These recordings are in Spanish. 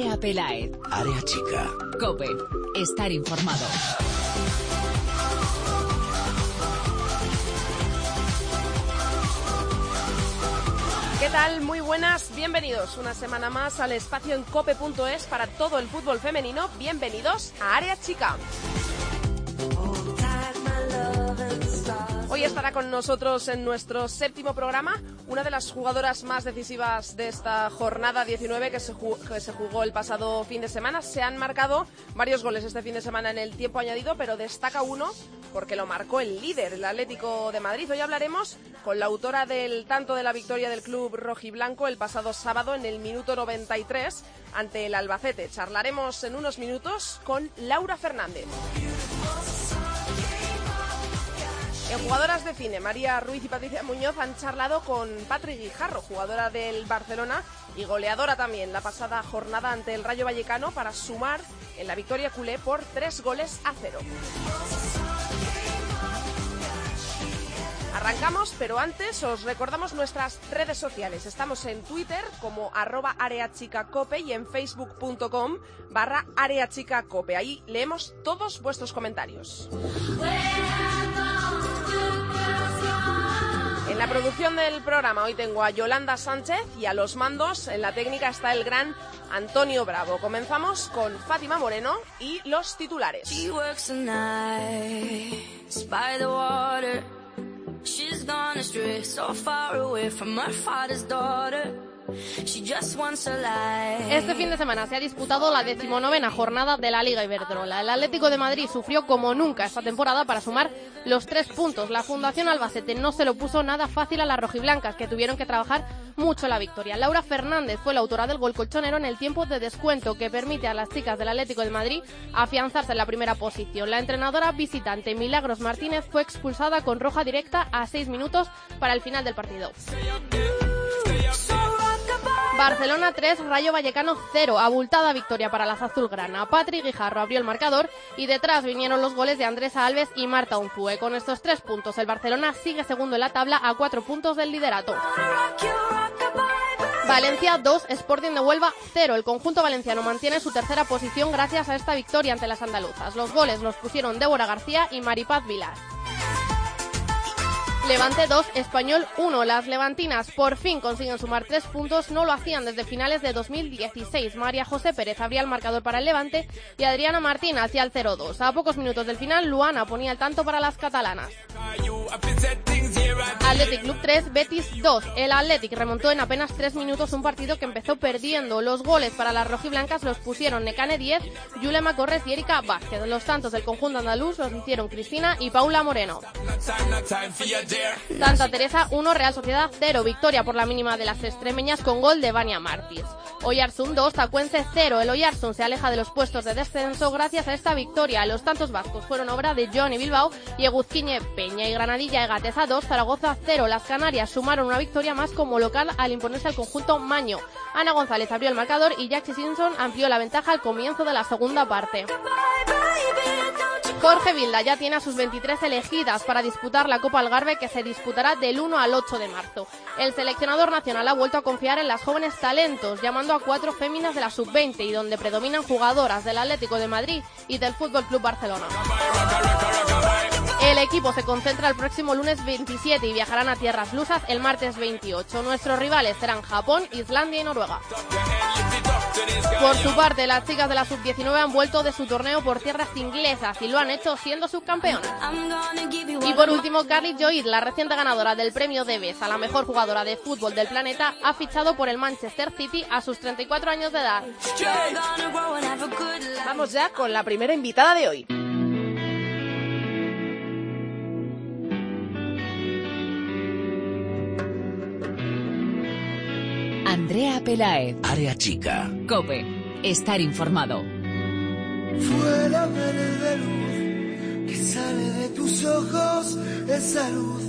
Andrea Pelaez. Área chica. Cope. Estar informado. ¿Qué tal? Muy buenas, bienvenidos una semana más al espacio en cope.es para todo el fútbol femenino. Bienvenidos a Área Chica. Hoy estará con nosotros en nuestro séptimo programa una de las jugadoras más decisivas de esta jornada 19 que se, jugó, el pasado fin de semana. Se han marcado varios goles este fin de semana en el tiempo añadido, pero destaca uno porque lo marcó el líder, el Atlético de Madrid. Hoy hablaremos con la autora del tanto de la victoria del club rojiblanco el pasado sábado en el minuto 93 ante el Albacete. Charlaremos en unos minutos con Laura Fernández. En jugadoras de cine, María Ruiz y Patricia Muñoz han charlado con Patrick Guijarro, jugadora del Barcelona y goleadora también la pasada jornada ante el Rayo Vallecano para sumar en la victoria culé por tres goles a cero. Arrancamos, pero antes os recordamos nuestras redes sociales. Estamos en Twitter como arroba areachicacope y en facebook.com barra areachicacope. Ahí leemos todos vuestros comentarios. En la producción del programa hoy tengo a Yolanda Sánchez y a los mandos en la técnica está el gran Antonio Bravo. Comenzamos con Fátima Moreno y los titulares. Este fin de semana se ha disputado la decimonovena jornada de la Liga Iberdrola. El Atlético de Madrid sufrió como nunca esta temporada para sumar los tres puntos. La Fundación Albacete no se lo puso nada fácil a las rojiblancas, que tuvieron que trabajar mucho la victoria. Laura Fernández fue la autora del gol colchonero en el tiempo de descuento que permite a las chicas del Atlético de Madrid afianzarse en la primera posición. La entrenadora visitante Milagros Martínez fue expulsada con roja directa a seis minutos para el final del partido. Barcelona 3, Rayo Vallecano 0. Abultada victoria para las azulgrana. Patrick Guijarro abrió el marcador y detrás vinieron los goles de Andrés Alves y Marta Unzue. Con estos tres puntos, el Barcelona sigue segundo en la tabla a cuatro puntos del liderato. Valencia 2, Sporting de Huelva 0. El conjunto valenciano mantiene su tercera posición gracias a esta victoria ante las andaluzas. Los goles los pusieron Débora García y Maripaz Vilar. Levante 2, Español 1. Las levantinas por fin consiguen sumar tres puntos, no lo hacían desde finales de 2016. María José Pérez abría el marcador para el Levante y Adriana Martín hacia el 0-2. A pocos minutos del final, Luana ponía el tanto para las catalanas. Athletic Club 3, Betis 2. El Athletic remontó en apenas 3 minutos un partido que empezó perdiendo. Los goles para las rojiblancas los pusieron Necane 10, Yulema Corres y Erika Vázquez. Los tantos del conjunto andaluz los hicieron Cristina y Paula Moreno. Santa Teresa 1, Real Sociedad 0. Victoria por la mínima de las extremeñas con gol de Vania Martins. Oyarzún 2, Tacuense 0. El Oyarzún se aleja de los puestos de descenso gracias a esta victoria. Los tantos vascos fueron obra de Johnny Bilbao y Eguzquiñe Peña y Granadilla Egateza 2, Zaragoza 0. Las Canarias sumaron una victoria más como local al imponerse al conjunto Maño. Ana González abrió el marcador y Jackie Simpson amplió la ventaja al comienzo de la segunda parte. Jorge Vilda ya tiene a sus 23 elegidas para disputar la Copa Algarve que se disputará del 1 al 8 de marzo. El seleccionador nacional ha vuelto a confiar en las jóvenes talentos, llamando a cuatro féminas de la sub-20 y donde predominan jugadoras del Atlético de Madrid y del Fútbol Club Barcelona. El equipo se concentra el próximo lunes 27 y viajarán a tierras lusas el martes 28. Nuestros rivales serán Japón, Islandia y Noruega. Por su parte, las chicas de la sub-19 han vuelto de su torneo por tierras inglesas y lo han hecho siendo subcampeonas. Y por último, Carly Joyd, la reciente ganadora del premio Debes a la mejor jugadora de fútbol del planeta, ha fichado por el Manchester City a sus 34 años de edad. Vamos ya con la primera invitada de hoy. Andrea Pelaez. Área chica. Cope. Estar informado. Fuera verde luz que sale de tus ojos, esa luz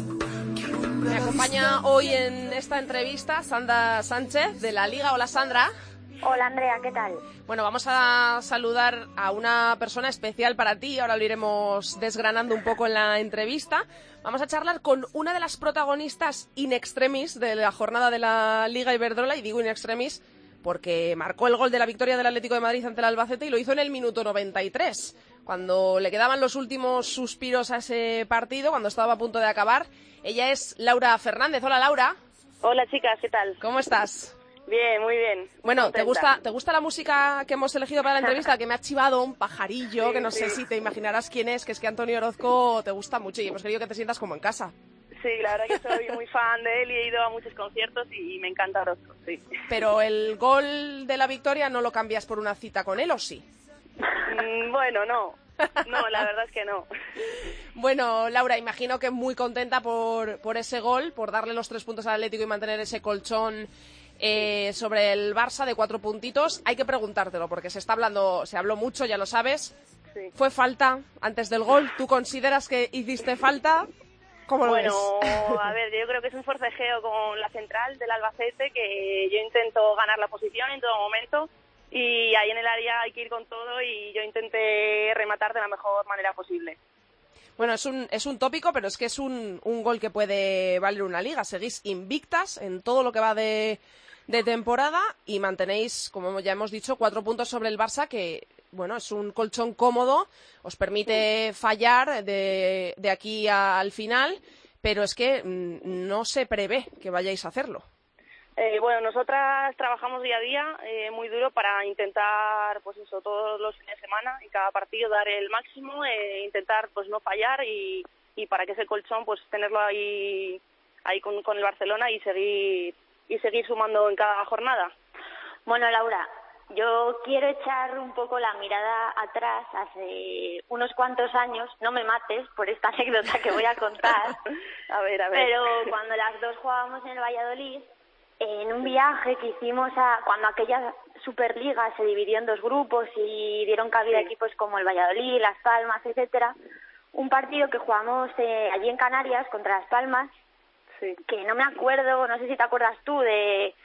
que Me acompaña hoy en esta entrevista Sandra Sánchez de la Liga. Hola Sandra. Hola Andrea, ¿qué tal? Bueno, vamos a saludar a una persona especial para ti, ahora lo iremos desgranando un poco en la entrevista. Vamos a charlar con una de las protagonistas in extremis de la jornada de la Liga Iberdrola, y digo in extremis porque marcó el gol de la victoria del Atlético de Madrid ante el Albacete y lo hizo en el minuto 93, cuando le quedaban los últimos suspiros a ese partido, cuando estaba a punto de acabar. Ella es Laura Fernández. Hola, Laura. Hola, chicas, ¿qué tal? ¿Cómo estás? Bien, muy bien. Bueno, ¿te gusta, ¿te gusta la música que hemos elegido para la entrevista? Que me ha chivado un pajarillo, Sí, que no sé si te imaginarás quién es, que es que Antonio Orozco te gusta mucho y hemos querido que te sientas como en casa. Sí, la verdad que soy muy fan de él y he ido a muchos conciertos y me encanta Orozco, sí. Pero el gol de la victoria no lo cambias por una cita con él, ¿o sí? Mm, bueno, no. No, la verdad es que no. Bueno, Laura, imagino que muy contenta por, por ese gol, por darle los tres puntos al Atlético y mantener ese colchón eh, sobre el Barça de cuatro puntitos. Hay que preguntártelo, porque se está hablando, se habló mucho, ya lo sabes. Sí. ¿Fue falta antes del gol? ¿Tú consideras que hiciste falta? ¿Cómo lo Bueno, ves? a ver, yo creo que es un forcejeo con la central del Albacete que yo intento ganar la posición en todo momento y ahí en el área hay que ir con todo y yo intenté rematar de la mejor manera posible. Bueno, es un, es un tópico, pero es que es un, un gol que puede valer una liga. Seguís invictas en todo lo que va de, de temporada y mantenéis, como ya hemos dicho, cuatro puntos sobre el Barça, que, bueno, es un colchón cómodo, os permite fallar de, de aquí al final, pero es que mm, no se prevé que vayáis a hacerlo. Eh, bueno, nosotras trabajamos día a día eh, muy duro para intentar, pues eso, todos los fines de semana y cada partido dar el máximo, eh, intentar pues no fallar y, y para que ese colchón pues tenerlo ahí ahí con, con el Barcelona y seguir y seguir sumando en cada jornada. Bueno, Laura, yo quiero echar un poco la mirada atrás hace unos cuantos años. No me mates por esta anécdota que voy a contar. A ver, a ver. Pero cuando las dos jugábamos en el Valladolid, en un viaje que hicimos a cuando aquella Superliga se dividió en dos grupos y dieron cabida a equipos como el Valladolid, Las Palmas, etcétera, un partido que jugamos eh, allí en Canarias contra Las Palmas, Sí. que no me acuerdo, no sé si te acuerdas tú de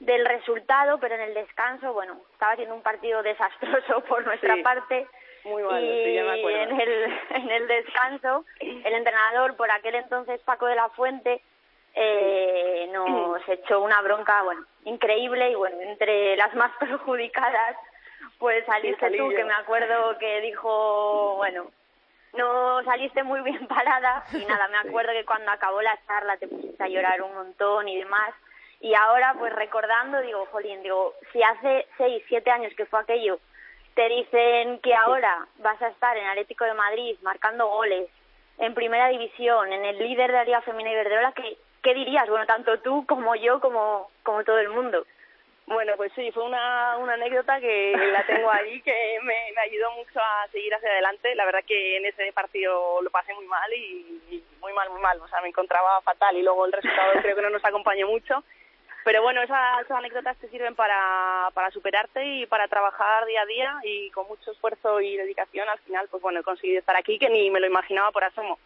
del resultado, pero en el descanso, bueno, estaba siendo un partido desastroso por nuestra Sí. parte. Muy malo, y sí, ya me acuerdo. en el, en el descanso, el entrenador, por aquel entonces Paco de la Fuente, eh, nos echó una bronca, bueno, increíble y bueno, entre las más perjudicadas, pues saliste salí tú, yo. que me acuerdo que dijo, bueno, no saliste muy bien parada y nada, me acuerdo que cuando acabó la charla te pusiste a llorar un montón y demás. Y ahora, pues recordando, digo, jolín, digo, si hace seis, siete años que fue aquello, te dicen que ahora vas a estar en Atlético de Madrid marcando goles, en primera división, en el líder de la Liga Femenina Iberdrola, ¿qué, ¿qué dirías? Bueno, tanto tú como yo, como, como todo el mundo. Bueno, pues sí, fue una, una anécdota que la tengo ahí que me, me ayudó mucho a seguir hacia adelante. La verdad que en ese partido lo pasé muy mal y, muy mal, muy mal. O sea, me encontraba fatal y luego el resultado creo que no nos acompañó mucho. Pero bueno, esas, esas anécdotas te sirven para, para superarte y para trabajar día a día y con mucho esfuerzo y dedicación al final, pues bueno, he conseguido estar aquí que ni me lo imaginaba por asomo.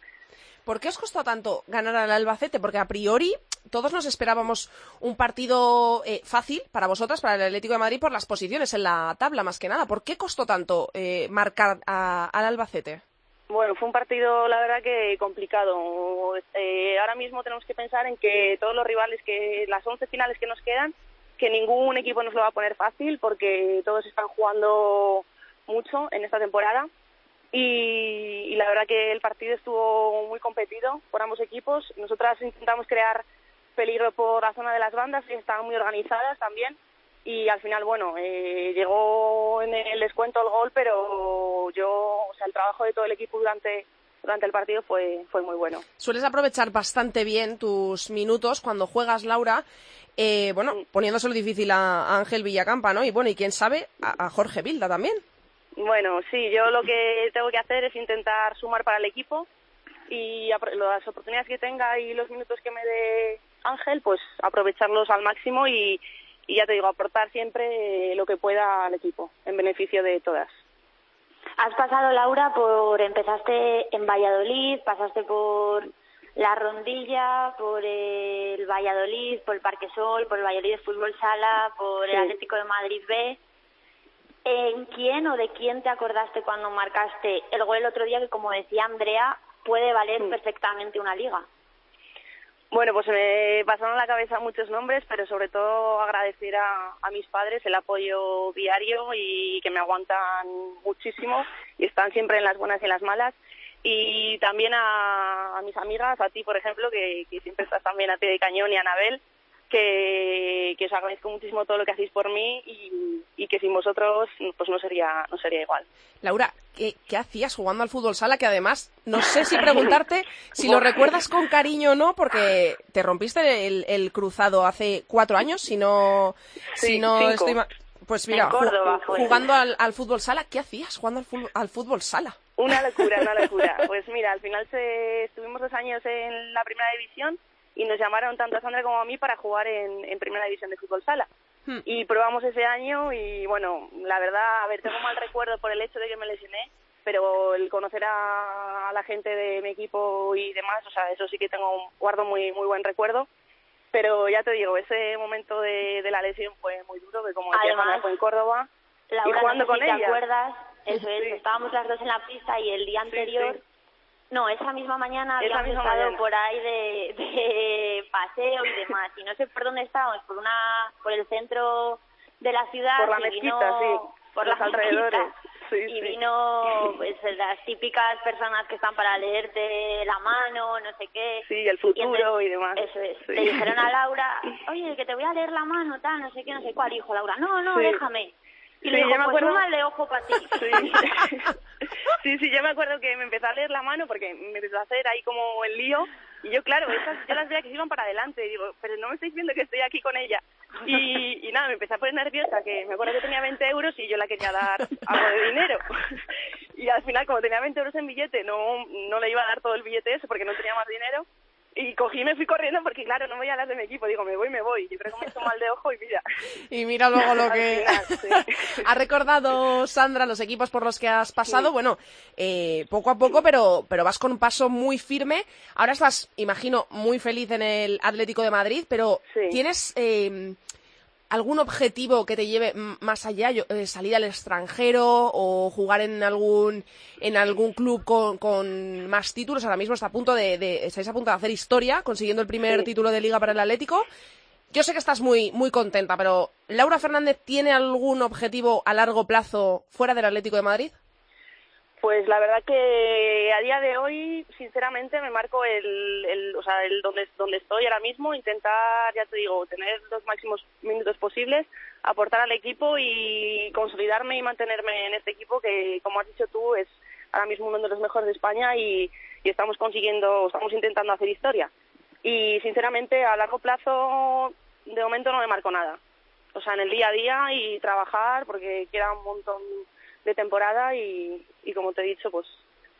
¿Por qué os costó tanto ganar al Albacete? Porque a priori todos nos esperábamos un partido eh, fácil para vosotras, para el Atlético de Madrid, por las posiciones en la tabla, más que nada. ¿Por qué costó tanto eh, marcar al Albacete? Bueno, fue un partido, la verdad, que complicado. Eh, ahora mismo tenemos que pensar en que todos los rivales, que las 11 finales que nos quedan, que ningún equipo nos lo va a poner fácil porque todos están jugando mucho en esta temporada. Y, y la verdad que el partido estuvo muy competido por ambos equipos. Nosotras intentamos crear peligro por la zona de las bandas y estaban muy organizadas también y al final bueno eh, llegó en el descuento el gol pero yo o sea el trabajo de todo el equipo durante durante el partido fue fue muy bueno Sueles aprovechar bastante bien tus minutos cuando juegas, Laura, eh, bueno, poniéndoselo difícil a a Ángel Villacampa, ¿no? Y bueno, y quién sabe, a, a Jorge Vilda también. Bueno sí yo lo que tengo que hacer es intentar sumar para el equipo y las oportunidades que tenga y los minutos que me dé Ángel pues aprovecharlos al máximo y y ya te digo aportar siempre lo que pueda al equipo en beneficio de todas Has pasado, Laura, por empezaste en Valladolid, pasaste por la Rondilla, por el Valladolid, por el Parque Sol, por el Valladolid de Fútbol Sala, por el. Atlético de Madrid B. ¿En quién o de quién te acordaste cuando marcaste el gol el otro día que, como decía Andrea, puede valer Sí. perfectamente una liga? Bueno, pues me pasaron a la cabeza muchos nombres, pero sobre todo agradecer a, a mis padres el apoyo diario y que me aguantan muchísimo y están siempre en las buenas y en las malas. Y también a, a mis amigas, a ti, por ejemplo, que, que siempre estás también a ti de cañón y a Anabel, que, que os agradezco muchísimo todo lo que hacéis por mí y, y que sin vosotros pues no sería, no sería igual. Laura, ¿qué, ¿qué hacías jugando al fútbol sala? Que además, no sé si preguntarte si lo recuerdas con cariño o no, porque te rompiste el, el cruzado hace cuatro años, si no, si Sí, no cinco. estoy ma- Pues mira, Córdoba jugando al, al fútbol sala, ¿qué hacías jugando al fútbol, al fútbol sala? Una locura, una locura. Pues mira, al final se, estuvimos dos años en la primera división y nos llamaron tanto a Sandra como a mí para jugar en, en primera división de fútbol sala. Hmm. Y probamos ese año y bueno, la verdad, a ver, tengo mal recuerdo por el hecho de que me lesioné, pero el conocer a, a la gente de mi equipo y demás, o sea, eso sí que tengo, guardo muy, muy buen recuerdo. Pero ya te digo, ese momento de, de la lesión fue muy duro, que como decía Además, Sandra, fue en Córdoba. Laura, y jugando no sé con si te ella. acuerdas, eso es, Sí. estábamos las dos en la pista y el día Sí, anterior, sí. No, esa misma mañana Esa habíamos misma estado mañana. por ahí de, de paseo y demás, y no sé por dónde estábamos, por una, por el centro de la ciudad, Por la y mezquita, vino, sí, por los alrededores, mezquita, sí, y sí. vino pues las típicas personas que están para leerte la mano, no sé qué. Sí, el futuro y demás. Eso es. Sí. Le dijeron a Laura, oye, que te voy a leer la mano, tal, no sé qué, no sé cuál. Dijo Laura, no, no, déjame. Y Sí, le dijo, pues acuerdo- un mal de ojo para ti. Sí. sí, sí, yo me acuerdo que me empezó a leer la mano porque me empezó a hacer ahí como el lío. Y yo, claro, esas, yo las veía que se iban para adelante. Y digo, pero no me estáis viendo que estoy aquí con ella. Y, y nada, me empecé a poner nerviosa, que me acuerdo que tenía 20 euros y yo la quería dar algo de dinero. Y al final, como tenía 20 euros en billete, no, no le iba a dar todo el billete ese porque no tenía más dinero. Y cogí y me fui corriendo porque, claro, no voy a las de mi equipo. Digo, me voy, me voy. Yo creo que me hecho mal de ojo y mira. Y mira luego lo que final, sí. ha recordado Sandra los equipos por los que has pasado. Bueno, eh, poco a poco, pero, pero vas con un paso muy firme. Ahora estás, imagino, muy feliz en el Atlético de Madrid, pero Sí. ¿tienes eh, algún objetivo que te lleve más allá? Yo- eh, ¿Salir al extranjero o jugar en algún en algún club con, con más títulos? Ahora mismo está a punto de, de- estáis a punto de hacer historia, consiguiendo el primer Sí. título de liga para el Atlético. Yo sé que estás muy, muy contenta, pero ¿Laura Fernández tiene algún objetivo a largo plazo fuera del Atlético de Madrid? Pues la verdad que a día de hoy, sinceramente, me marco el, el o sea, el donde, donde estoy ahora mismo, intentar, ya te digo, tener los máximos minutos posibles, aportar al equipo y consolidarme y mantenerme en este equipo que, como has dicho tú, es ahora mismo uno de los mejores de España y, y estamos consiguiendo, estamos intentando hacer historia. Y sinceramente, a largo plazo, de momento no me marco nada. O sea, en el día a día y trabajar porque queda un montón de temporada y, y como te he dicho, pues,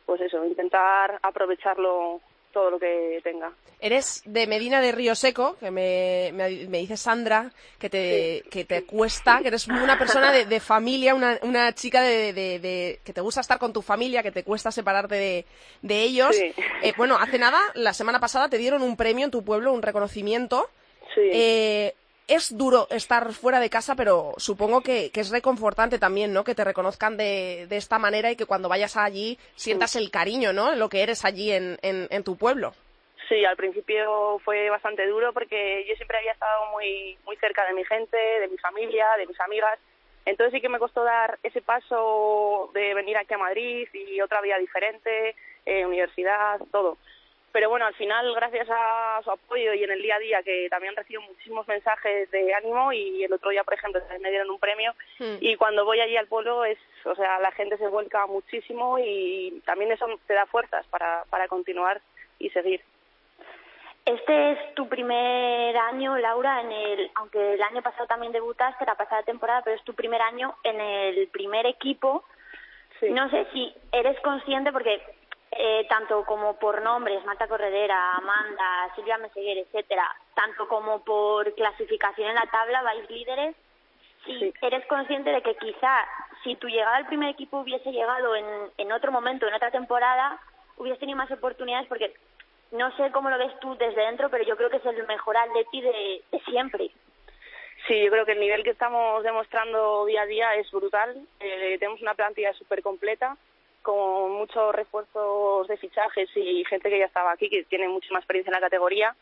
pues eso, intentar aprovecharlo todo lo que tenga. Eres de Medina de Río Seco, que me, me, me dice Sandra, que te, que te cuesta, que eres una persona de, de familia, una, una chica de, de- de- que te gusta estar con tu familia, que te cuesta separarte de, de ellos. Sí. Eh, bueno, hace nada, la semana pasada, te dieron un premio en tu pueblo, un reconocimiento. Sí. Eh, es duro estar fuera de casa, pero supongo que, que es reconfortante también, ¿no? Que te reconozcan de, de esta manera y que cuando vayas allí sientas el cariño, ¿no? Lo que eres allí en, en, en tu pueblo. Sí, al principio fue bastante duro porque yo siempre había estado muy muy cerca de mi gente, de mi familia, de mis amigas. Entonces sí que me costó dar ese paso de venir aquí a Madrid y otra vida diferente, eh, universidad, todo. Pero bueno, al final, gracias a su apoyo y en el día a día, que también recibo muchísimos mensajes de ánimo y el otro día, por ejemplo, también me dieron un premio Hmm. y cuando voy allí al pueblo, es, o sea, la gente se vuelca muchísimo y también eso te da fuerzas para, para continuar y seguir. Este es tu primer año, Laura, en el, aunque el año pasado también debutaste, la pasada temporada, pero es tu primer año en el primer equipo. Sí. No sé si eres consciente, porque eh, tanto como por nombres, Marta Corredera, Amanda, Silvia Meseguer, etcétera, tanto como por clasificación en la tabla, vais líderes. Si Sí. eres consciente de que quizá si tu llegada al primer equipo hubiese llegado en, en otro momento, en otra temporada, hubieses tenido más oportunidades, porque no sé cómo lo ves tú desde dentro, pero yo creo que es el mejor Atleti de, de siempre. Sí, yo creo que el nivel que estamos demostrando día a día es brutal. Eh, tenemos una plantilla súper completa, con muchos refuerzos de fichajes y gente que ya estaba aquí, que tiene muchísima experiencia en la categoría.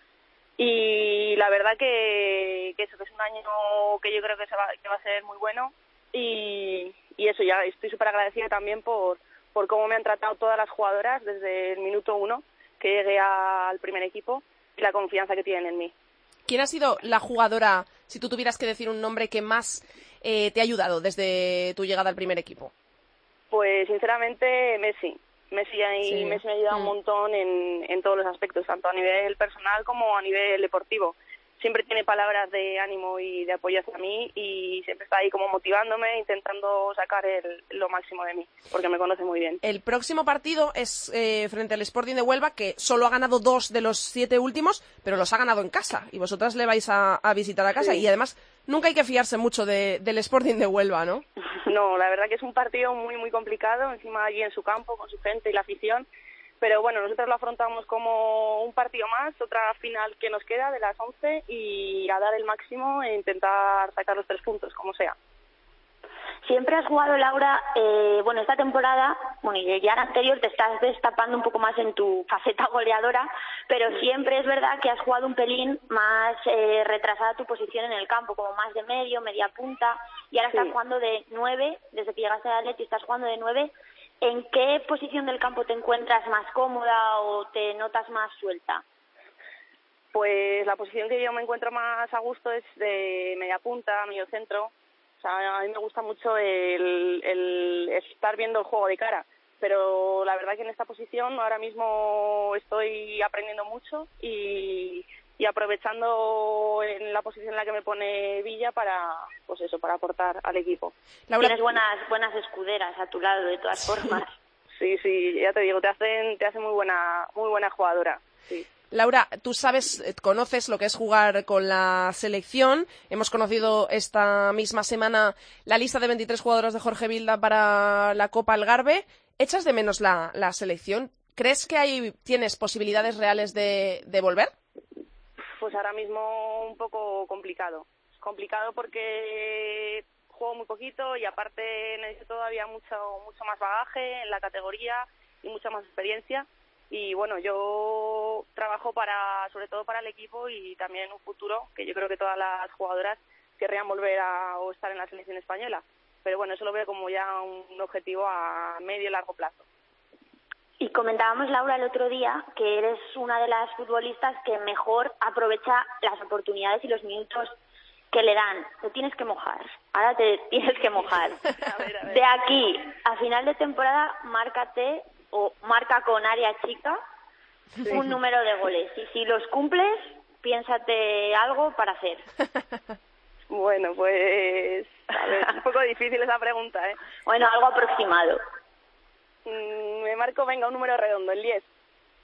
Y la verdad que, eso, que es un año que yo creo que, se va a ser muy bueno. Y, y eso, ya estoy súper agradecida también por, por cómo me han tratado todas las jugadoras desde el minuto uno que llegué al primer equipo y la confianza que tienen en mí. ¿Quién ha sido la jugadora, si tú tuvieras que decir un nombre, que más eh, te ha ayudado desde tu llegada al primer equipo? Pues sinceramente Messi. Messi, Sí. Messi me ha ayudado Mm. un montón en, en todos los aspectos, tanto a nivel personal como a nivel deportivo. Siempre tiene palabras de ánimo y de apoyo hacia mí y siempre está ahí como motivándome, intentando sacar el- lo máximo de mí, porque me conoce muy bien. El próximo partido es eh, frente al Sporting de Huelva, que solo ha ganado dos de los siete últimos, pero los ha ganado en casa. Y vosotras le vais a, a visitar a casa. Sí. Y además, nunca hay que fiarse mucho de- del Sporting de Huelva, ¿no? No, la verdad que es un partido muy, muy complicado, encima allí en su campo, con su gente y la afición. Pero bueno, nosotros lo afrontamos como un partido más, otra final que nos queda de las 11 y a dar el máximo e intentar sacar los tres puntos, como sea. Siempre has jugado, Laura, eh, bueno, esta temporada, bueno, y ya la anterior te estás destapando un poco más en tu faceta goleadora, pero siempre es verdad que has jugado un pelín más eh, retrasada tu posición en el campo, como más de medio, media punta, y ahora estás jugando de nueve, desde que llegaste al Atleti estás jugando de nueve. ¿En qué posición del campo te encuentras más cómoda o te notas más suelta? Pues la posición que yo me encuentro más a gusto es de media punta, medio centro. O sea, a mí me gusta mucho el, el estar viendo el juego de cara. Pero la verdad que en esta posición ahora mismo estoy aprendiendo mucho y, y aprovechando en la posición en la que me pone Villa para, pues eso, para aportar al equipo. Laura, Tienes buenas, buenas escuderas a tu lado, de todas formas. Sí, sí, ya te digo, te hacen, te hacen muy buena, muy buena jugadora. Sí. Laura, tú sabes, eh, conoces lo que es jugar con la selección. Hemos conocido esta misma semana la lista de 23 jugadoras de Jorge Vilda para la Copa Algarve. ¿Echas de menos la, la selección? ¿Crees que hay, tienes posibilidades reales de, de volver? Pues ahora mismo un poco complicado. Complicado porque juego muy poquito y aparte necesito todavía mucho, mucho más bagaje en la categoría y mucha más experiencia. Y bueno, yo trabajo para, sobre todo para el equipo y también un futuro, que yo creo que todas las jugadoras querrían volver a o estar en la selección española. Pero bueno, eso lo veo como ya un objetivo a medio y largo plazo. Y comentábamos, Laura, el otro día que eres una de las futbolistas que mejor aprovecha las oportunidades y los minutos que le dan. Te tienes que mojar. Ahora te tienes que mojar. A ver, a ver. De aquí a final de temporada, márcate o marca con área chica un número de goles. Y si los cumples, piénsate algo para hacer. Bueno, pues a ver, un poco difícil esa pregunta, ¿eh? Bueno, algo aproximado. Mm, me marco, venga, un número redondo, el 10.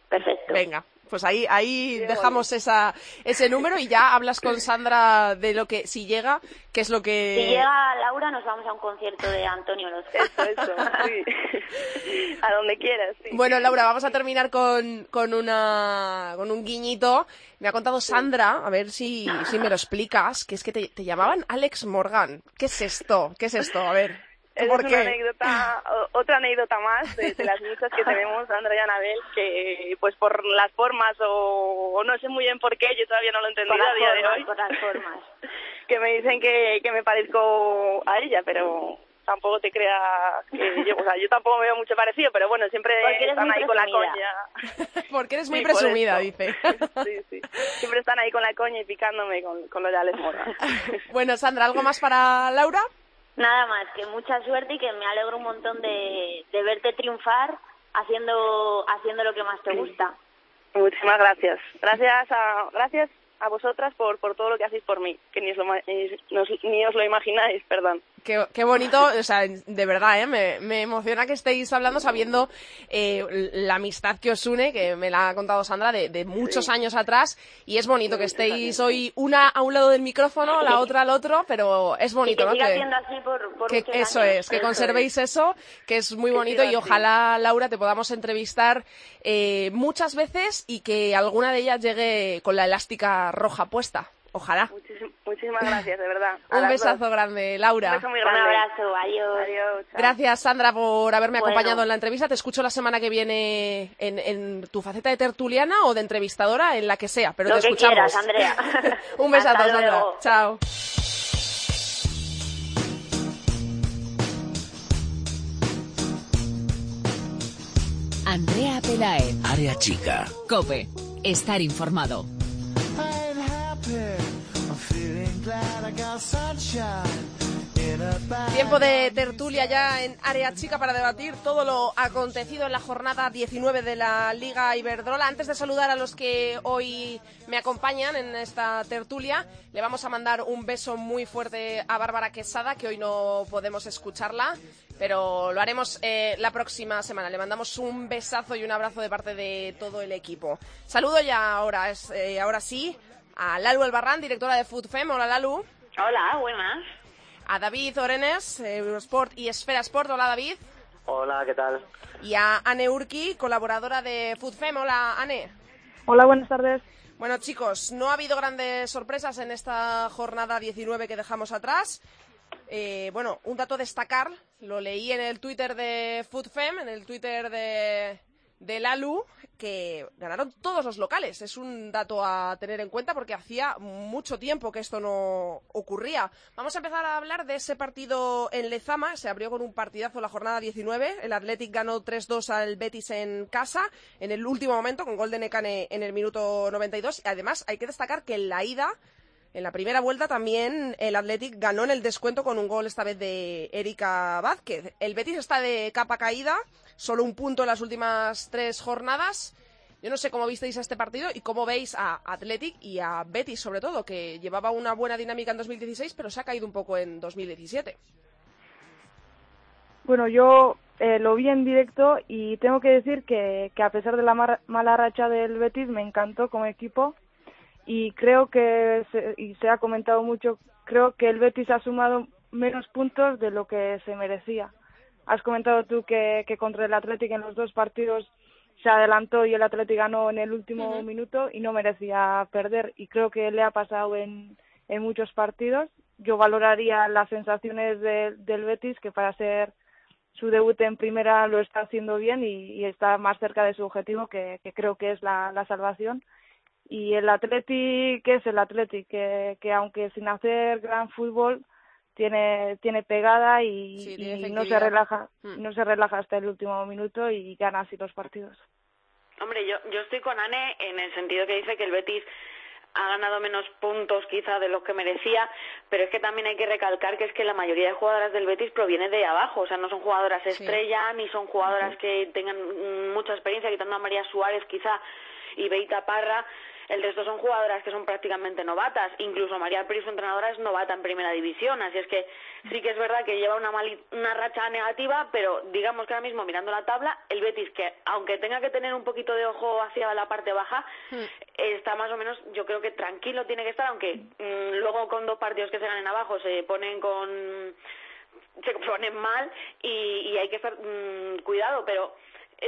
Perfecto. Venga, pues ahí, ahí dejamos esa, ese número y ya hablas con Sandra de lo que, si llega, qué es lo que... Si llega Laura, nos vamos a un concierto de Antonio Lozca. Eso, eso, sí. a donde quieras, sí. Bueno, Laura, vamos a terminar con, con, una, con un guiñito. Me ha contado Sandra, a ver si, si me lo explicas, que es que te, te llamaban Alex Morgan. ¿Qué es esto? ¿Qué es esto? A ver, ¿tú Esa ¿por es una anécdota, otra anécdota más de, de las muchas que tenemos, Sandra y Anabel, que pues por las formas o, o no sé muy bien por qué, yo todavía no lo he entendido a día de hoy, por las formas. que me dicen que, que me parezco a ella, pero tampoco te creas que yo, o sea, yo tampoco me veo mucho parecido, pero bueno, siempre están ahí con la coña. Porque eres muy Sí, presumida, dice. Sí, sí. Siempre están ahí con la coña y picándome con, con lo de Alex Morgan. bueno, Sandra, ¿algo más para Laura? Nada más, que mucha suerte y que me alegro un montón de, de verte triunfar haciendo, haciendo lo que más te gusta. Muchísimas gracias. Gracias a, gracias a vosotras por, por todo lo que hacéis por mí, que ni os lo, ni ni os lo imagináis, perdón. Qué, qué bonito, o sea, de verdad, ¿eh? me, me emociona que estéis hablando sabiendo eh, la amistad que os une, que me la ha contado Sandra de, de muchos años atrás, y es bonito que estéis hoy una a un lado del micrófono, la otra al otro, pero es Y bonito, que ¿no? Que- así por, por que eso años. es, que Eso conservéis eso, que es muy Que bonito y ojalá, Laura, te podamos entrevistar eh, muchas veces y que alguna de ellas llegue con la elástica roja puesta. Ojalá. Muchísimas gracias, de verdad. A Un besazo dos. grande, Un Laura. beso muy Un grande. abrazo, adiós. Gracias, Sandra, por haberme Bueno. acompañado en la entrevista. Te escucho la semana que viene en, en tu faceta de tertuliana o de entrevistadora, en la que sea, pero Lo te que escuchamos. quieras, Andrea. Un besazo, Hasta Sandra. luego. Chao. Andrea Pelaez. Área chica. Cope. Estar informado. Tiempo de tertulia ya en área chica para debatir todo lo acontecido en la jornada 19 de la Liga Iberdrola. Antes de saludar a los que hoy me acompañan en esta tertulia, le vamos a mandar un beso muy fuerte a Bárbara Quesada, que hoy no podemos escucharla, pero lo haremos eh, la próxima semana. Le mandamos un besazo y un abrazo de parte de todo el equipo. Saludo ya ahora, eh, ahora sí, a Lalu Albarrán, directora de FoodFem. Hola, Lalu. Hola, buenas. A David Orenes, eh, Eurosport y Esfera Sport. Hola, David. Hola, ¿qué tal? Y a Anne Urki, colaboradora de FoodFem. Hola, Anne. Hola, buenas tardes. Bueno, chicos, no ha habido grandes sorpresas en esta jornada 19 que dejamos atrás. Eh, bueno, un dato a destacar, lo leí en el Twitter de FoodFem, en el Twitter de, de Lalu, que ganaron todos los locales. Es un dato a tener en cuenta porque hacía mucho tiempo que esto no ocurría. Vamos a empezar a hablar de ese partido en Lezama. Se abrió con un partidazo la jornada 19. El Athletic ganó 3-2 al Betis en casa en el último momento con gol de Necane en el minuto 92. Y además hay que destacar que en la ida en la primera vuelta también el Athletic ganó en el descuento con un gol esta vez de Erika Vázquez. El Betis está de capa caída, solo un punto en las últimas tres jornadas. Yo no sé cómo visteis este partido y cómo veis a Athletic y a Betis sobre todo, que llevaba una buena dinámica en 2016, pero se ha caído un poco en 2017. Bueno, yo eh, lo vi en directo y tengo que decir que, que a pesar de la mala racha del Betis me encantó como equipo y creo que, se, y se ha comentado mucho, creo que el Betis ha sumado menos puntos de lo que se merecía. Has comentado tú que, que contra el Athletic en los dos partidos se adelantó y el Athletic ganó en el último minuto y no merecía perder y creo que le ha pasado en, en muchos partidos. Yo valoraría las sensaciones de- del Betis que para ser su debut en primera lo está haciendo bien y, y está más cerca de su objetivo que, que creo que es la, la salvación y el Atleti que es el Atleti que, que aunque sin hacer gran fútbol tiene tiene pegada y, Sí, tiene y no se relaja Mm. no se relaja hasta el último minuto y gana así los partidos. Hombre, yo, yo estoy con Anne en el sentido que dice que el Betis ha ganado menos puntos quizá de los que merecía, pero es que también hay que recalcar que es que la mayoría de jugadoras del Betis proviene de abajo, o sea, no son jugadoras estrella ni son jugadoras que tengan mucha experiencia, quitando a María Suárez quizá y Beita Parra, el resto son jugadoras que son prácticamente novatas, incluso María Pérez, su entrenadora, es novata en primera división, así es que sí que es verdad que lleva una, mali- una racha negativa, pero digamos que ahora mismo mirando la tabla, el Betis, que aunque tenga que tener un poquito de ojo hacia la parte baja, está más o menos, yo creo que tranquilo tiene que estar, aunque mm, luego con dos partidos que se ganen abajo se ponen con se ponen mal y, y hay que estar mm, cuidado, pero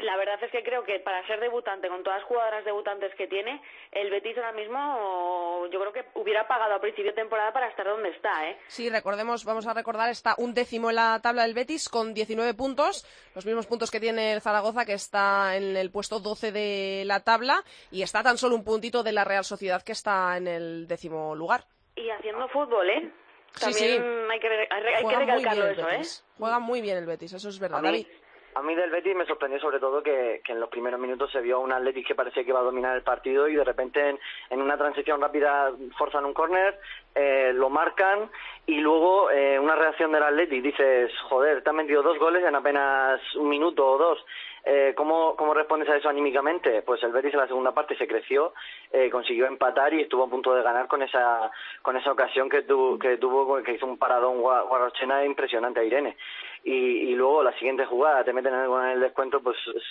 la verdad es que creo que para ser debutante, con todas las jugadoras debutantes que tiene, el Betis ahora mismo yo creo que hubiera pagado a principio de temporada para estar donde está, ¿eh? Sí, recordemos, vamos a recordar, está un décimo en la tabla del Betis con 19 puntos, los mismos puntos que tiene el Zaragoza, que está en el puesto 12 de la tabla, y está tan solo un puntito de la Real Sociedad, que está en el décimo lugar. Y haciendo fútbol, ¿eh? Sí, También sí. hay que, hay, hay que recalcarlo bien eso, ¿eh? Juega muy bien el Betis, eso es verdad. David. A mí del Betis me sorprendió sobre todo que, en los primeros minutos se vio un Atletic que parecía que iba a dominar el partido y de repente en, en una transición rápida forzan un córner, eh, lo marcan y luego eh, una reacción del Atletic. Dices, joder, te han metido dos goles en apenas un minuto o dos. Eh, ¿cómo, ¿Cómo respondes a eso anímicamente? Pues el Betis en la segunda parte se creció, eh, consiguió empatar y estuvo a punto de ganar con esa con esa ocasión que, tu- que tuvo, que hizo un paradón Gua- Guarrochena impresionante a Irene. Y, luego la siguiente jugada, te meten en el, en el descuento, pues es,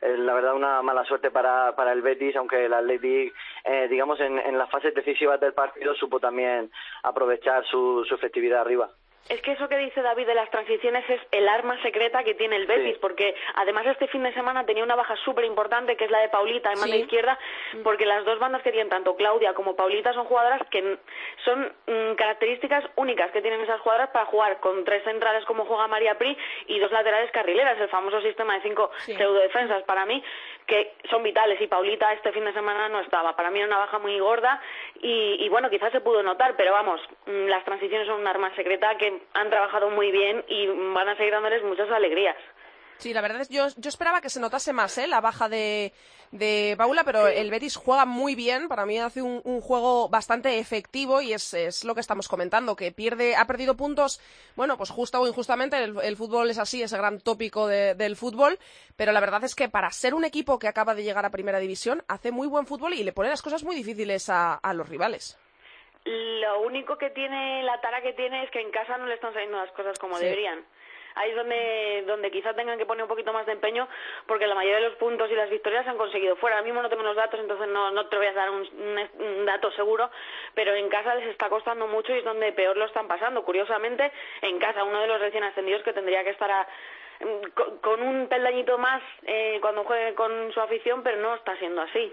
es la verdad una mala suerte para, para el Betis, aunque el Athletic, eh, digamos, en, en las fases decisivas del partido supo también aprovechar su, su efectividad arriba. Es que eso que dice David de las transiciones es el arma secreta que tiene el Betis, porque además este fin de semana tenía una baja súper importante que es la de Paulita en banda izquierda, Mm. porque las dos bandas que tienen, tanto Claudia como Paulita, son jugadoras que son mm, características únicas que tienen esas jugadoras para jugar con tres centrales como juega María Pri y dos laterales carrileras, el famoso sistema de cinco Sí. pseudodefensas para mí, que son vitales y Paulita este fin de semana no estaba. Para mí era una baja muy gorda y, y bueno, quizás se pudo notar, pero vamos, mm, las transiciones son un arma secreta que han trabajado muy bien y van a seguir dándoles muchas alegrías. Sí, la verdad es yo, yo esperaba que se notase más ¿eh? la baja de, de Paula, pero el Betis juega muy bien. Para mí hace un, un juego bastante efectivo y es, es lo que estamos comentando, que pierde, ha perdido puntos, bueno, pues justa o injustamente. El, el fútbol es así, ese gran tópico de- del fútbol. Pero la verdad es que para ser un equipo que acaba de llegar a primera división, hace muy buen fútbol y le pone las cosas muy difíciles a, a los rivales. Lo único que tiene, la tara que tiene es que en casa no le están saliendo las cosas como Sí. deberían. Ahí es donde, donde quizá tengan que poner un poquito más de empeño porque la mayoría de los puntos y las victorias se han conseguido fuera. Ahora mismo no tengo los datos, entonces no, no te voy a dar un, un- dato seguro, pero en casa les está costando mucho y es donde peor lo están pasando. Curiosamente, en casa, uno de los recién ascendidos que tendría que estar a- con, con un peldañito más eh, cuando juegue con su afición, pero no está siendo así.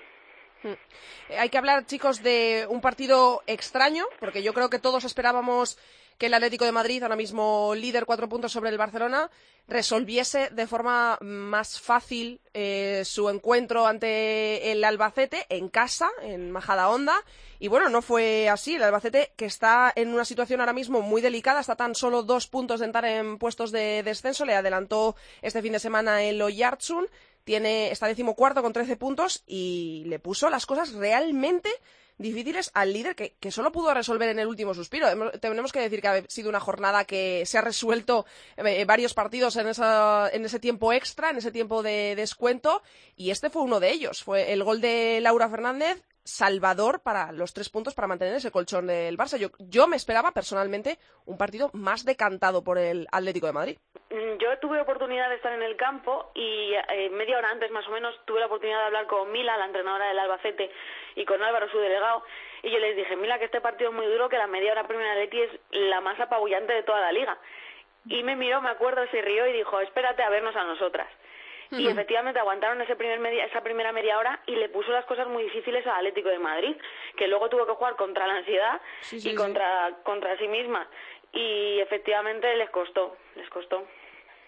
Eh, Hay que hablar, chicos, de un partido extraño, porque yo creo que todos esperábamos que el Atlético de Madrid, ahora mismo líder cuatro puntos sobre el Barcelona, resolviese de forma más fácil eh, su encuentro ante el Albacete en casa, en Majada Honda. Y bueno, no fue así. El Albacete, que está en una situación ahora mismo muy delicada, está tan solo dos puntos de entrar en puestos de descenso. Le adelantó este fin de semana el Oyarzun tiene, está decimocuarto con 13 puntos y le puso las cosas realmente difíciles al líder que, que solo pudo resolver en el último suspiro. Tenemos que decir que ha sido una jornada que se ha resuelto eh, varios partidos en, esa, en ese tiempo extra, en ese tiempo de descuento y este fue uno de ellos. Fue el gol de Laura Fernández salvador para los tres puntos para mantener ese colchón del Barça. Yo, yo me esperaba personalmente un partido más decantado por el Atlético de Madrid. Mm, Yo tuve oportunidad de estar en el campo y eh, media hora antes más o menos tuve la oportunidad de hablar con Mila, la entrenadora del Albacete, y con Álvaro, su delegado, y yo les dije, Mila, que este partido es muy duro, que la media hora primera Leti es la más apabullante de toda la liga. Y me miró, me acuerdo, se rió y dijo, espérate a vernos a nosotras. Y efectivamente aguantaron ese primer media- esa primera media hora y le puso las cosas muy difíciles al Atlético de Madrid, que luego tuvo que jugar contra la ansiedad Sí, sí, y sí. contra, contra sí misma. Y efectivamente les costó, les costó.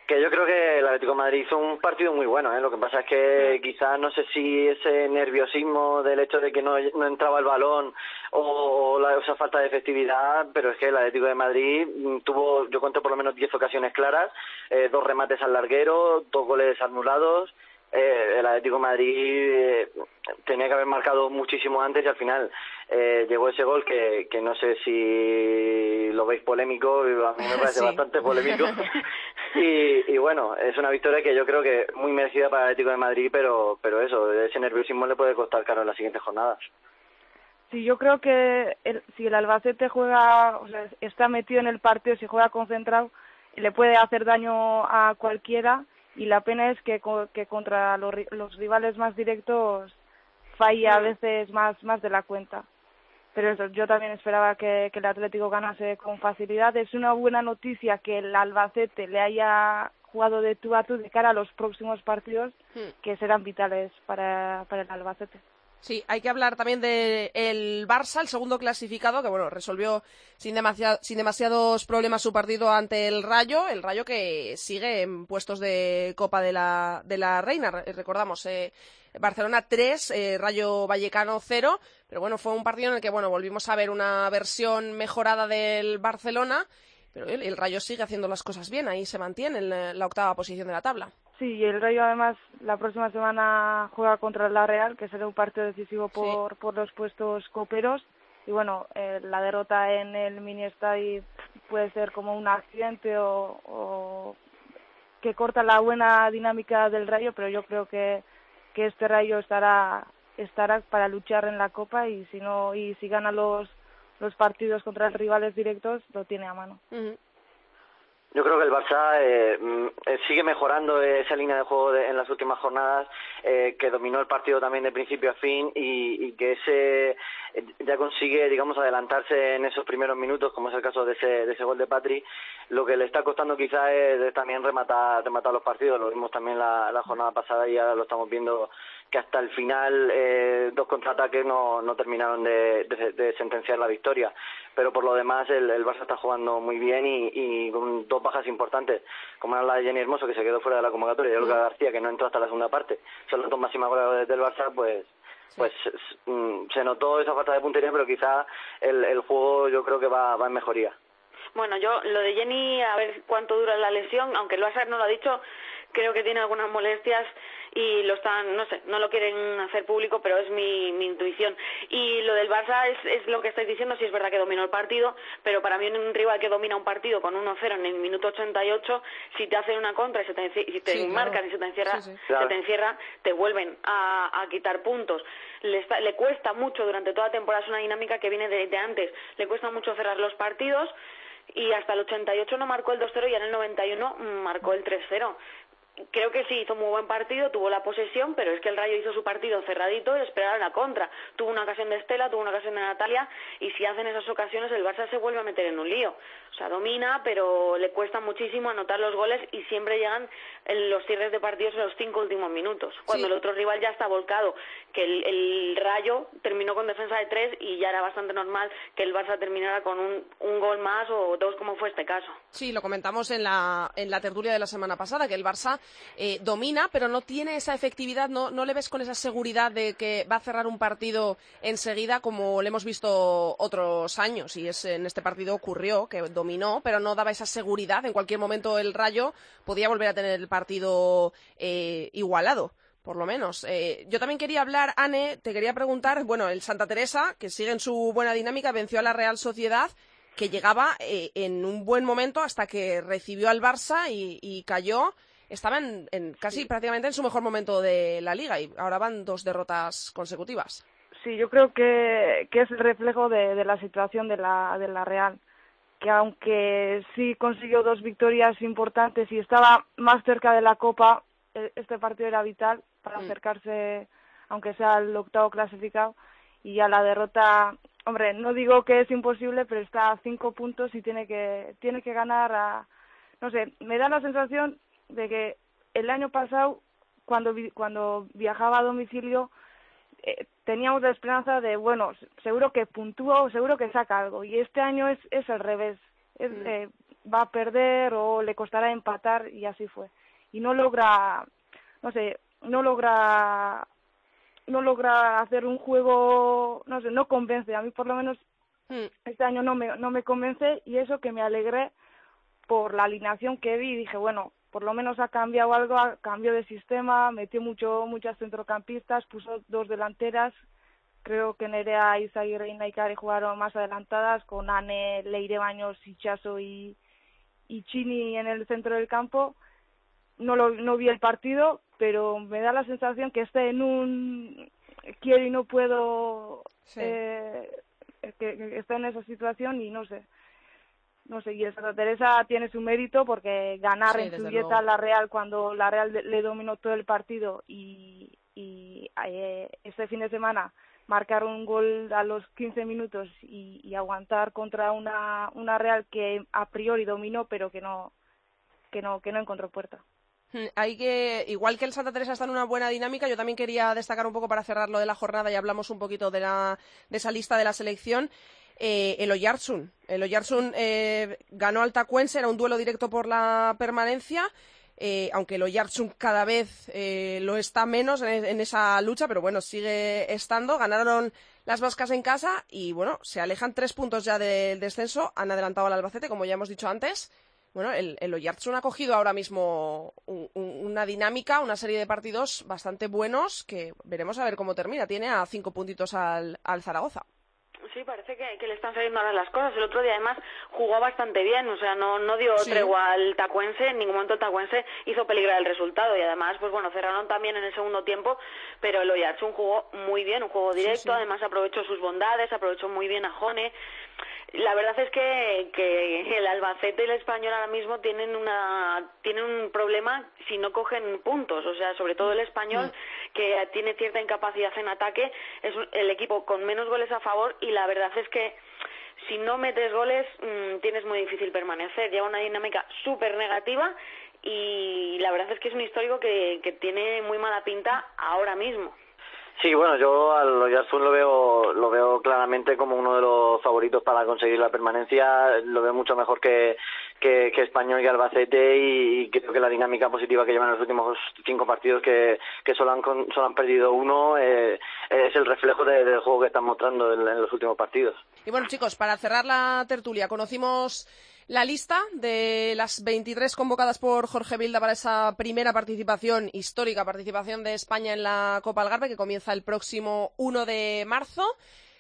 Que yo creo que el Atlético de Madrid hizo un partido muy bueno, ¿eh? Lo que pasa es que quizás no sé si ese nerviosismo del hecho de que no, no entraba el balón o, o la, esa falta de efectividad, pero es que el Atlético de Madrid mm, tuvo, yo cuento por lo menos 10 ocasiones claras, eh, dos remates al larguero, dos goles anulados. Eh, el Atlético de Madrid eh, tenía que haber marcado muchísimo antes y al final eh, llegó ese gol que, que no sé si lo veis polémico, a mí me parece Sí. bastante polémico. Y, y bueno, es una victoria que yo creo que muy merecida para el Atlético de Madrid, pero, pero eso, ese nerviosismo le puede costar caro en las siguientes jornadas. Sí, yo creo que el- si el Albacete juega, o sea, está metido en el partido, si juega concentrado, le puede hacer daño a cualquiera y la pena es que, que contra los, los rivales más directos falla a veces más, más de la cuenta. Pero eso, yo también esperaba que, que el Atlético ganase con facilidad. Es una buena noticia que el Albacete le haya jugado de tú a tú de cara a los próximos partidos que serán vitales para, para el Albacete. Sí, hay que hablar también del el Barça, el segundo clasificado, que bueno, resolvió sin, sin demasiados problemas su partido ante el Rayo, el Rayo que sigue en puestos de Copa de la, de la Reina, Re- recordamos, eh, Barcelona 3, eh, Rayo Vallecano 0, pero bueno, fue un partido en el que bueno, volvimos a ver una versión mejorada del Barcelona, pero el, Rayo sigue haciendo las cosas bien, ahí se mantiene en la octava posición de la tabla. Sí, y el Rayo además la próxima semana juega contra la Real, que será un partido decisivo por, por los puestos coperos. Y bueno, eh, la derrota en el mini estadio puede ser como un accidente o, o que corta la buena dinámica del Rayo, pero yo creo que, que este Rayo estará estará para luchar en la Copa y si no y si gana los los partidos contra rivales directos lo tiene a mano. Ujú. Yo creo que el Barça eh, mm, eh, sigue mejorando esa línea de juego de- en las últimas jornadas, eh, que dominó el partido también de principio a fin y, y que ese eh, ya consigue, digamos, adelantarse en esos primeros minutos, como es el caso de ese, de ese gol de Patri. Lo que le está costando quizá es también rematar, rematar los partidos. Lo vimos también la, la jornada pasada y ahora lo estamos viendo que hasta el final eh, dos contraataques no, no terminaron de, de- de sentenciar la victoria. Pero por lo demás el, el Barça está jugando muy bien y, y con dos bajas importantes, como era la de Jenny Hermoso que se quedó fuera de la convocatoria y Olga García que no entró hasta la segunda parte. Son las dos máximas goleadores del Barça, pues pues mm, se notó esa falta de puntería, pero quizá el, el juego yo creo que va, va en mejoría. Bueno, yo lo de Jenny, a ver cuánto dura la lesión, aunque el Barça no lo ha dicho, creo que tiene algunas molestias y lo están, no sé, no lo quieren hacer público, pero es mi, mi intuición. Y lo del Barça es, es lo que estáis diciendo, sí es verdad que dominó el partido, pero para mí un rival que domina un partido con 1-0 en el minuto 88, si te hacen una contra y se te, y te Sí, claro. marcan y se te encierra, Sí, sí. se Claro. te encierra, te vuelven a, a quitar puntos. Le, está- le cuesta mucho durante toda la temporada, es una dinámica que viene de, de antes, le cuesta mucho cerrar los partidos y hasta el 88 no marcó el 2-0 y en el 91 marcó el 3-0. Creo que sí, hizo muy buen partido, tuvo la posesión, pero es que el Rayo hizo su partido cerradito y esperaron la contra. Tuvo una ocasión de Estela, tuvo una ocasión de Natalia, y si hacen esas ocasiones el Barça se vuelve a meter en un lío. O sea, domina, pero le cuesta muchísimo anotar los goles y siempre llegan en los cierres de partidos en los cinco últimos minutos, cuando Sí. el otro rival ya está volcado. Que el, el Rayo terminó con defensa de tres y ya era bastante normal que el Barça terminara con un, un gol más o dos, como fue este caso. Sí, lo comentamos en la, en la tertulia de la semana pasada, que el Barça eh, domina, pero no tiene esa efectividad, no, le ves con esa seguridad de que va a cerrar un partido enseguida como le hemos visto otros años. Y es, en este partido ocurrió que dominó, pero no daba esa seguridad. En cualquier momento el Rayo podía volver a tener el partido eh, igualado. Por lo menos. Eh, yo también quería hablar, Anne, te quería preguntar, bueno, el Santa Teresa, que sigue en su buena dinámica, venció a la Real Sociedad que llegaba eh, en un buen momento hasta que recibió al Barça y cayó. Estaba en, en casi prácticamente en su mejor momento de la liga y ahora van dos derrotas consecutivas. Sí, yo creo que, que es el reflejo de, de la situación de la, de la Real, que aunque sí consiguió dos victorias importantes y estaba más cerca de la Copa, eh, este partido era vital para Mm. acercarse, aunque sea al octavo clasificado, y a la derrota, hombre, no digo que es imposible, pero está a cinco puntos y tiene que, tiene que ganar a, no sé, me da la sensación de que el año pasado, cuando, vi- cuando viajaba a domicilio, eh, teníamos la esperanza de, bueno, seguro que puntúa o seguro que saca algo. Y este año es, es al revés. Es, Mm. eh, va a perder o le costará empatar y así fue. Y no logra, no sé, no logra, no logra hacer un juego, no sé, no convence. A mí por lo menos Mm. este año no me, no me convence y eso que me alegré por la alineación que vi y dije, bueno, por lo menos ha cambiado algo, ha cambió de sistema, metió mucho, muchas centrocampistas, puso dos delanteras, creo que Nerea, Izaguirre y Naikari jugaron más adelantadas, con Ane, Leire Baños, Hichazo y, y Chini en el centro del campo. No, lo, no vi el partido, pero me da la sensación que está en un quiero y no puedo, Sí. eh, que, que está en esa situación y no sé no sé, y el Santa Teresa tiene su mérito porque ganar Sí, en desde Zubieta luego. a la Real cuando la Real le dominó todo el partido y, y eh, este fin de semana marcar un gol a los 15 minutos y, y aguantar contra una, una Real que a priori dominó pero que no que no que no encontró puerta. Mm, Hay que, igual que el Santa Teresa está en una buena dinámica, yo también quería destacar un poco para cerrar lo de la jornada y hablamos un poquito de, la, de esa lista de la selección. Eh, el Oyarzun. El Oyarzun eh, ganó al Tacuense, era un duelo directo por la permanencia. eh, aunque el Oyarzun cada vez eh, lo está menos en, esa lucha, pero bueno, sigue estando. Ganaron las vascas en casa y bueno, se alejan tres puntos ya del descenso. Han adelantado al Albacete, como ya hemos dicho antes. Bueno, el, el Oyarzun ha cogido ahora mismo un- una dinámica, una serie de partidos bastante buenos que veremos a ver cómo termina. Tiene a cinco puntitos al, al Zaragoza. Sí, parece que, que le están saliendo ahora las cosas. El otro día además jugó bastante bien, o sea, no, no dio Sí. tregua al Tacuense, en ningún momento el Tacuense hizo peligrar el resultado y además, pues bueno, cerraron también en el segundo tiempo, pero el Oyarzun jugó muy bien, un juego directo, sí. además aprovechó sus bondades, aprovechó muy bien a Jone. La verdad es que, que el Albacete y el Español ahora mismo tienen una tienen un problema si no cogen puntos, o sea, sobre todo el Español que tiene cierta incapacidad en ataque, es el equipo con menos goles a favor y la verdad es que si no metes goles mm, tienes muy difícil permanecer, lleva una dinámica súper negativa y la verdad es que es un histórico que, que tiene muy mala pinta ahora mismo. Sí, bueno, yo al Oyarzún lo veo, lo veo claramente como uno de los favoritos para conseguir la permanencia. Lo veo mucho mejor que, que, Español y Albacete y, creo que la dinámica positiva que llevan en los últimos cinco partidos, que, que solo, han, solo han perdido uno, eh, es el reflejo del juego que están mostrando en los últimos partidos. Y bueno, chicos, para cerrar la tertulia, conocimos la lista de las 23 convocadas por Jorge Vilda para esa primera participación, histórica participación de España en la Copa Algarve, que comienza el próximo 1 de marzo.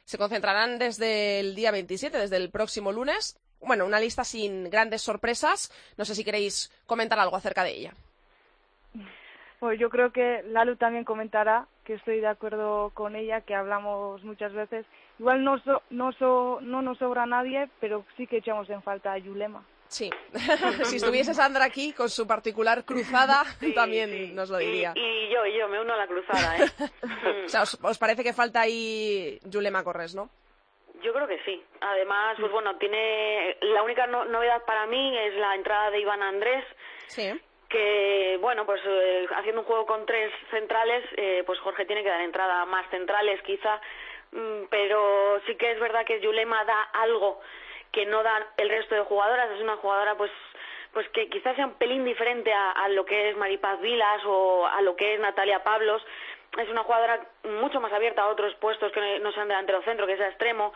Se concentrarán desde el día 27, desde el próximo lunes. Bueno, una lista sin grandes sorpresas. No sé si queréis comentar algo acerca de ella. Pues yo creo que Lalu también comentará que estoy de acuerdo con ella, que hablamos muchas veces. Igual no, no, no nos sobra nadie, pero sí que echamos en falta a Yulema. Sí, si estuviese Sandra aquí con su particular cruzada, también nos lo diría. Y, yo, y yo, me uno a la cruzada, ¿eh? o sea, os, parece que falta ahí Yulema Corres, ¿no? Yo creo que sí. Además, pues bueno, tiene la única novedad para mí es la entrada de Iván Andrés. Sí que bueno pues eh, haciendo un juego con tres centrales eh, pues Jorge tiene que dar entrada a más centrales quizá mm, pero sí que es verdad que Yulema da algo que no da el resto de jugadoras. Es una jugadora pues pues que quizás sea un pelín diferente a, a lo que es Maripaz Vilas o a lo que es Natalia Pablos es una jugadora mucho más abierta a otros puestos que no sean delantero centro, que sea extremo,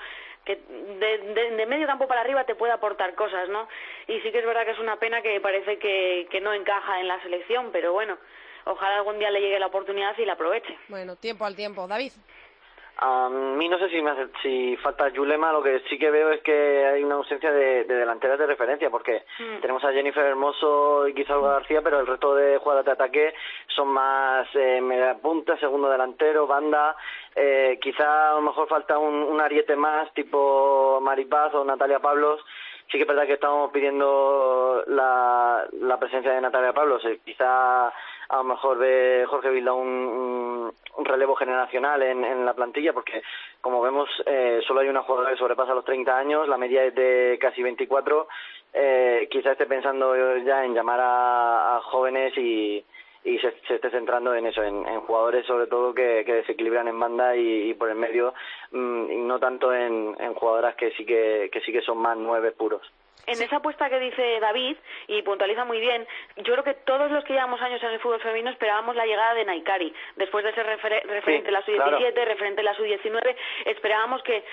que de, de, medio campo para arriba te puede aportar cosas, ¿no? Y sí que es verdad que es una pena que parece que, que no encaja en la selección, pero bueno, ojalá algún día le llegue la oportunidad y la aproveche. Bueno, tiempo al tiempo. David. A mí no sé si, me hace, si falta Yulema, lo que sí que veo es que hay una ausencia de, de delanteras de referencia, porque Mm. tenemos a Jennifer Hermoso y quizá Olga García, pero el resto de jugadoras de ataque son más eh, media punta, segundo delantero, banda. Eh, quizá a lo mejor falta un, ariete más, tipo Maripaz o Natalia Pablos. Sí que es verdad que estamos pidiendo la, presencia de Natalia Pablos. Eh, quizá a lo mejor ve Jorge Vilda un, relevo generacional en, en, la plantilla, porque como vemos, eh, solo hay una jugadora que sobrepasa los 30 años, la media es de casi 24. Eh, quizá esté pensando ya en llamar a jóvenes y, y se, se, esté centrando en eso, en, jugadores sobre todo que, que, desequilibran en banda y, por el medio, mmm, y no tanto en, en jugadoras que sí que, que sí que son más nueve puros en esa apuesta que dice David, y puntualiza muy bien, yo creo que todos los que llevamos años en el fútbol femenino esperábamos la llegada de Naikari. Después de ser refer referente sí, la sub-17, claro. referente la sub-19, esperábamos que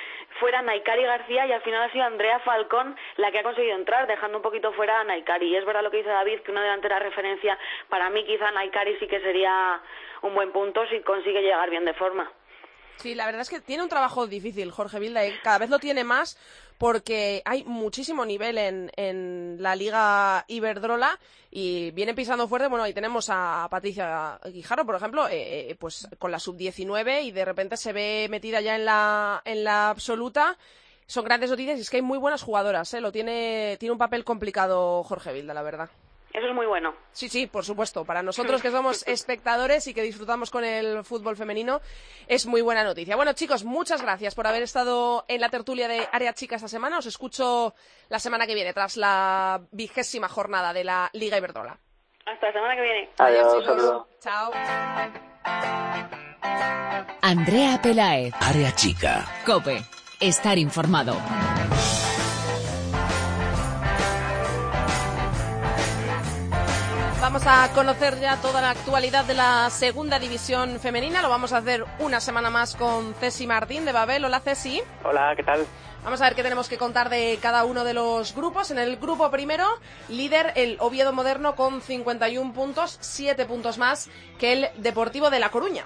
fuera Naikari García y al final ha sido Andrea Falcón la que ha conseguido entrar, dejando un poquito fuera a Naikari. Y es verdad lo que dice David, que una delantera referencia, para mí quizá Naikari sí que sería un buen punto si consigue llegar bien de forma. Sí, la verdad es que tiene un trabajo difícil Jorge Vilda y cada vez lo tiene más porque hay muchísimo nivel en, en la Liga Iberdrola y viene pisando fuerte. Bueno, ahí tenemos a Patricia Guijarro, por ejemplo, eh, pues con la sub-19 y de repente se ve metida ya en la, en la absoluta. Son grandes noticias y es que hay muy buenas jugadoras, ¿eh? Lo tiene, tiene un papel complicado Jorge Vilda, la verdad. Eso es muy bueno. Sí, sí, por supuesto. Para nosotros que somos espectadores y que disfrutamos con el fútbol femenino, es muy buena noticia. Bueno, chicos, muchas gracias por haber estado en la tertulia de Área Chica esta semana. Os escucho la semana que viene, tras la vigésima jornada de la Liga Iberdrola. Hasta la semana que viene. Adiós, Adiós chicos. Chao. Andrea Pelaez. Área chica. Cope. Estar informado. Vamos a conocer ya toda la actualidad de la segunda división femenina. Lo vamos a hacer una semana más con Ceci Martín de Babel. Hola Ceci. Hola, ¿qué tal? Vamos a ver qué tenemos que contar de cada uno de los grupos. En el grupo primero, líder el Oviedo Moderno con 51 puntos, 7 puntos más que el Deportivo de La Coruña.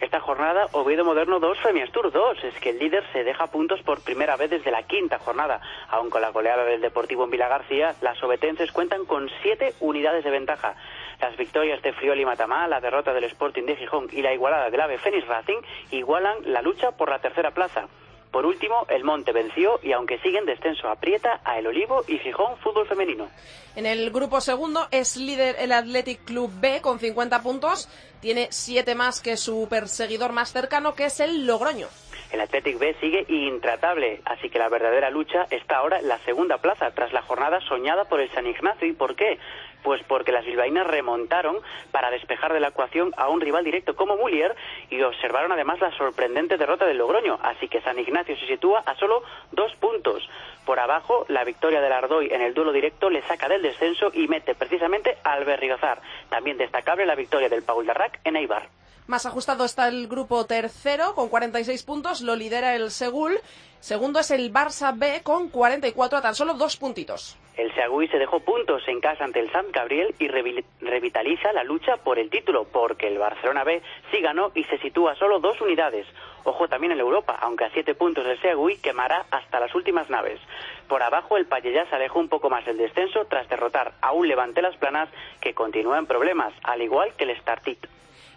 Esta jornada, Oviedo Moderno 2, Femiastur 2. Es que el líder se deja puntos por primera vez desde la quinta jornada. Aun con la goleada del Deportivo en Vila García, las obetenses cuentan con siete unidades de ventaja. Las victorias de Friol y Matamá, la derrota del Sporting de Gijón y la igualada del AVE Fénix Racing igualan la lucha por la tercera plaza. Por último, el Monte venció y aunque sigue en descenso aprieta a El Olivo y Gijón Fútbol Femenino. En el grupo segundo es líder el Athletic Club B con 50 puntos. Tiene siete más que su perseguidor más cercano, que es el Logroño. El Athletic B sigue intratable, así que la verdadera lucha está ahora en la segunda plaza, tras la jornada soñada por el San Ignacio. ¿Y por qué? Pues porque las bilbaínas remontaron para despejar de la ecuación a un rival directo como Mulier y observaron además la sorprendente derrota del Logroño, así que San Ignacio se sitúa a solo dos puntos. Por abajo, la victoria del Ardoy en el duelo directo le saca del descenso y mete precisamente al Berriozar. También destacable la victoria del Paul Darrac en Eibar. Más ajustado está el grupo tercero con 46 puntos, lo lidera el Segul. Segundo es el Barça B con 44 a tan solo dos puntitos. El Seagüí se dejó puntos en casa ante el Sant Gabriel y revi- revitaliza la lucha por el título, porque el Barcelona B sí ganó y se sitúa solo dos unidades. Ojo también en Europa, aunque a siete puntos el Seagüí quemará hasta las últimas naves. Por abajo el Pallellá se alejó un poco más del descenso tras derrotar a un Levante Las Planas que continúa en problemas, al igual que el Startit.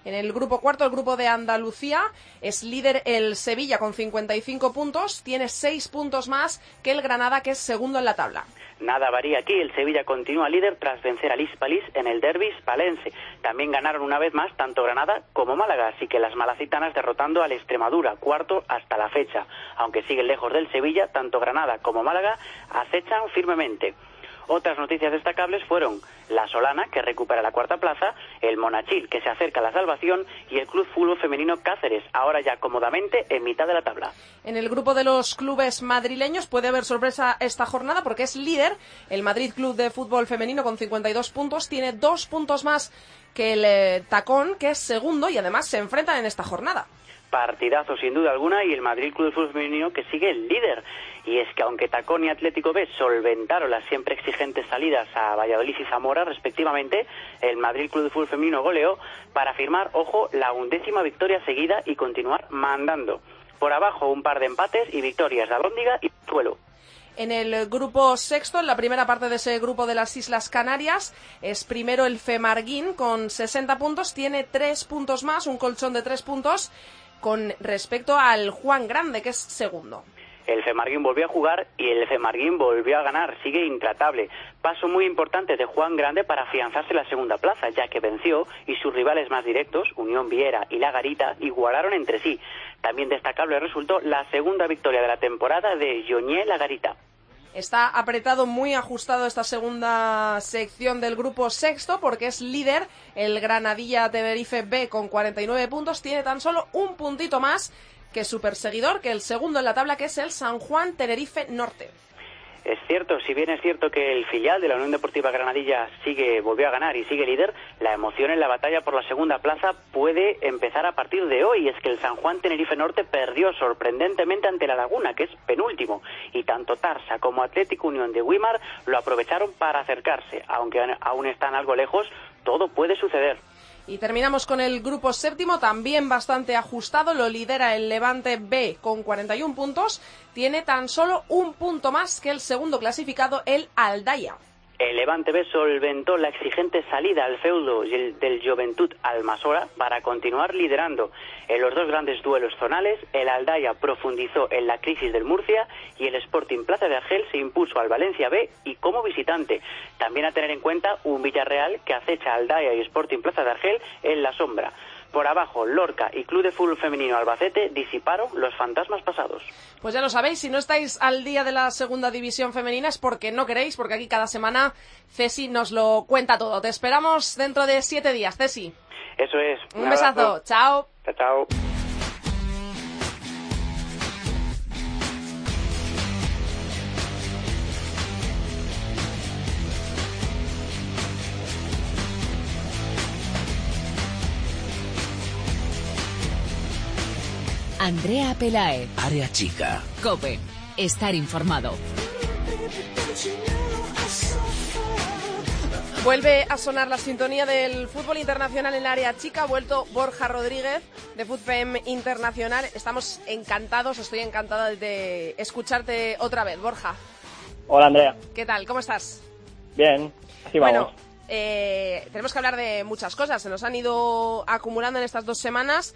En el grupo cuarto, el grupo de Andalucía, es líder el Sevilla con 55 puntos, tiene seis puntos más que el Granada, que es segundo en la tabla. Nada varía aquí, el Sevilla continúa líder tras vencer al Hispalis en el derby hispalense. También ganaron una vez más tanto Granada como Málaga, así que las malacitanas derrotando al Extremadura, cuarto hasta la fecha. Aunque siguen lejos del Sevilla, tanto Granada como Málaga acechan firmemente. Otras noticias destacables fueron la Solana, que recupera la cuarta plaza, el Monachil, que se acerca a la salvación, y el Club Fútbol Femenino Cáceres, ahora ya cómodamente en mitad de la tabla. En el grupo de los clubes madrileños puede haber sorpresa esta jornada porque es líder el Madrid Club de Fútbol Femenino con 52 puntos, tiene dos puntos más que el eh, Tacón, que es segundo, y además se enfrentan en esta jornada. partidazo sin duda alguna y el Madrid Club de Fútbol Femenino que sigue el líder. Y es que aunque Tacón y Atlético B solventaron las siempre exigentes salidas a Valladolid y Zamora respectivamente, el Madrid Club de Fútbol Femenino goleó para firmar, ojo, la undécima victoria seguida y continuar mandando. Por abajo un par de empates y victorias de Alóndiga y Suelo. En el grupo sexto, en la primera parte de ese grupo de las Islas Canarias, es primero el Femarguín con 60 puntos, tiene tres puntos más, un colchón de tres puntos con respecto al Juan Grande, que es segundo. El Femarguín volvió a jugar y el Femarguín volvió a ganar, sigue intratable. Paso muy importante de Juan Grande para afianzarse en la segunda plaza, ya que venció y sus rivales más directos, Unión Viera y La Garita, igualaron entre sí. También destacable resultó la segunda victoria de la temporada de Joñé La Garita. Está apretado, muy ajustado esta segunda sección del grupo sexto porque es líder el Granadilla Tenerife B con 49 puntos. Tiene tan solo un puntito más que su perseguidor, que el segundo en la tabla, que es el San Juan Tenerife Norte. Es cierto, si bien es cierto que el filial de la Unión Deportiva Granadilla sigue, volvió a ganar y sigue líder, la emoción en la batalla por la segunda plaza puede empezar a partir de hoy. Es que el San Juan Tenerife Norte perdió sorprendentemente ante la Laguna, que es penúltimo, y tanto Tarsa como Atlético Unión de Wimar lo aprovecharon para acercarse. Aunque aún están algo lejos, todo puede suceder. Y terminamos con el grupo séptimo, también bastante ajustado. Lo lidera el Levante B con 41 puntos. Tiene tan solo un punto más que el segundo clasificado, el Aldaya. El Levante B solventó la exigente salida al feudo del Juventud Almasora para continuar liderando. En los dos grandes duelos zonales, el Aldaya profundizó en la crisis del Murcia y el Sporting Plaza de Argel se impuso al Valencia B y como visitante. También a tener en cuenta un Villarreal que acecha Aldaya y Sporting Plaza de Argel en la sombra. Por abajo, Lorca y Club de Fútbol Femenino Albacete disiparon los fantasmas pasados. Pues ya lo sabéis, si no estáis al día de la segunda división femenina es porque no queréis, porque aquí cada semana Ceci nos lo cuenta todo. Te esperamos dentro de siete días, Ceci. Eso es. Un, besazo. Chao. Chao, chao. Andrea Pelae. Área chica. Cope. Estar informado. Vuelve a sonar la sintonía del fútbol internacional en el área chica. Ha vuelto Borja Rodríguez de FUTFEM Internacional. Estamos encantados, estoy encantada de escucharte otra vez. Borja, Hola Andrea, ¿qué tal? ¿Cómo estás? bien, así vamos. Bueno, eh, tenemos que hablar de muchas cosas. Se nos han ido acumulando en estas dos semanas.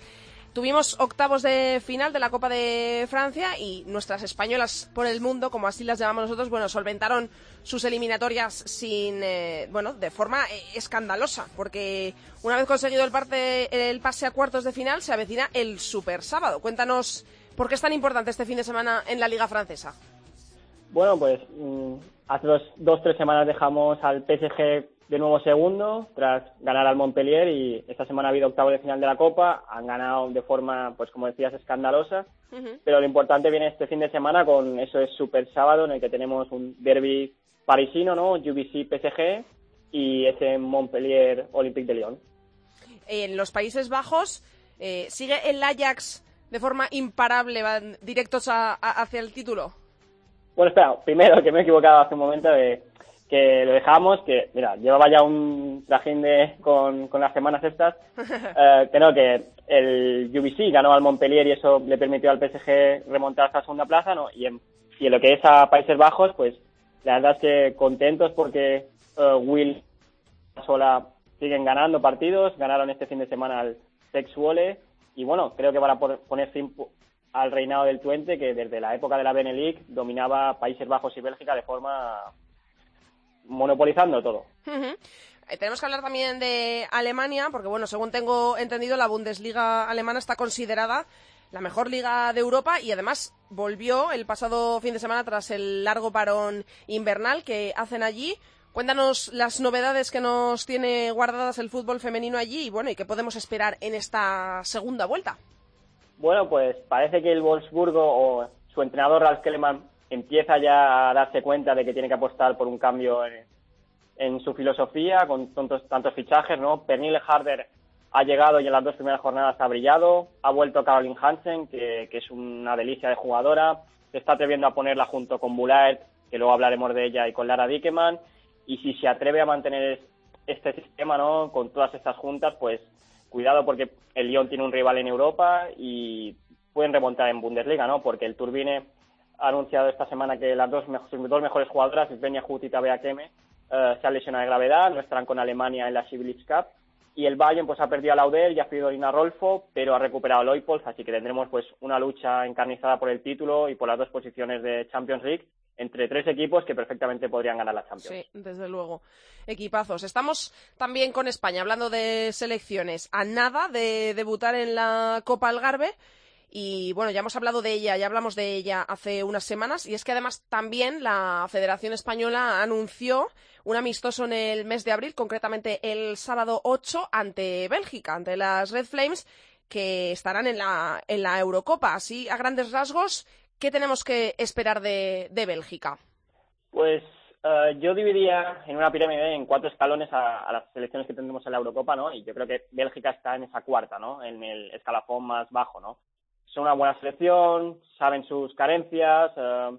Tuvimos octavos de final de la Copa de Francia y nuestras españolas por el mundo, como así las llamamos nosotros, bueno, solventaron sus eliminatorias sin, eh, bueno, de forma eh, escandalosa, porque una vez conseguido el, parte, el pase a cuartos de final, se avecina el Super Sábado. Cuéntanos por qué es tan importante este fin de semana en la Liga Francesa. Bueno, pues mm, hace dos, dos, tres semanas dejamos al PSG de nuevo segundo tras ganar al Montpellier y esta semana ha habido octavo de final de la Copa, han ganado de forma, pues como decías, escandalosa, pero lo importante viene este fin de semana con eso es Super Sábado en el que tenemos un derby parisino, ¿no? UBC PSG y ese Montpellier Olympique de Lyon. En los Países Bajos eh, sigue el Ajax de forma imparable, van directos hacia el título. Bueno, espera, primero que me he equivocado hace un momento de que lo dejamos, que mira, llevaba ya un trajín de, con, con las semanas estas, eh, que no, que el UBC ganó al Montpellier y eso le permitió al PSG remontar hasta la segunda plaza, ¿no? Y en, y en lo que es a Países Bajos, pues la verdad es que contentos porque eh, Will sola siguen ganando partidos, ganaron este fin de semana al Sex y bueno, creo que van a poner fin al reinado del Twente que desde la época de la Benelux dominaba Países Bajos y Bélgica de forma monopolizando todo. Eh, tenemos que hablar también de Alemania, porque bueno, según tengo entendido, la Bundesliga alemana está considerada la mejor liga de Europa y además volvió el pasado fin de semana tras el largo parón invernal que hacen allí. Cuéntanos las novedades que nos tiene guardadas el fútbol femenino allí y bueno, y qué podemos esperar en esta segunda vuelta. Bueno, pues parece que el Wolfsburgo o su entrenador Ralf Kellermann empieza ya a darse cuenta de que tiene que apostar por un cambio en, su filosofía, con tantos, tantos fichajes, ¿no? Pernille Harder ha llegado y en las dos primeras jornadas ha brillado, ha vuelto Caroline Hansen, que, es una delicia de jugadora, se está atreviendo a ponerla junto con Bulaert, que luego hablaremos de ella, y con Lara Dickeman, y si se atreve a mantener este sistema, ¿no? Con todas estas juntas, pues cuidado porque el Lyon tiene un rival en Europa y pueden remontar en Bundesliga, ¿no? Porque el Turbine ha anunciado esta semana que las dos, sus dos mejores jugadoras, Svenja Hut y Tabea Keme, eh, se han lesionado de gravedad, no estarán con Alemania en la Civilix Cup. Y el Bayern pues ha perdido a Lauder y ha perdido a Lina Rolfo, pero ha recuperado a Leupolz, así que tendremos pues una lucha encarnizada por el título y por las dos posiciones de Champions League entre tres equipos que perfectamente podrían ganar la Champions. Sí, desde luego. Equipazos. Estamos también con España, hablando de selecciones. A nada de debutar en la Copa Algarve. Y bueno, ya hemos hablado de ella, ya hablamos de ella hace unas semanas. Y es que además también la Federación Española anunció un amistoso en el mes de abril, concretamente el sábado 8, ante Bélgica, ante las Red Flames, que estarán en la, en la Eurocopa. Así, a grandes rasgos, ¿qué tenemos que esperar de, Bélgica? Pues eh, yo dividiría en una pirámide en cuatro escalones a, a, las selecciones que tendremos en la Eurocopa, ¿no? Y yo creo que Bélgica está en esa cuarta, ¿no? En el escalafón más bajo, ¿no? Son una buena selección, saben sus carencias, eh,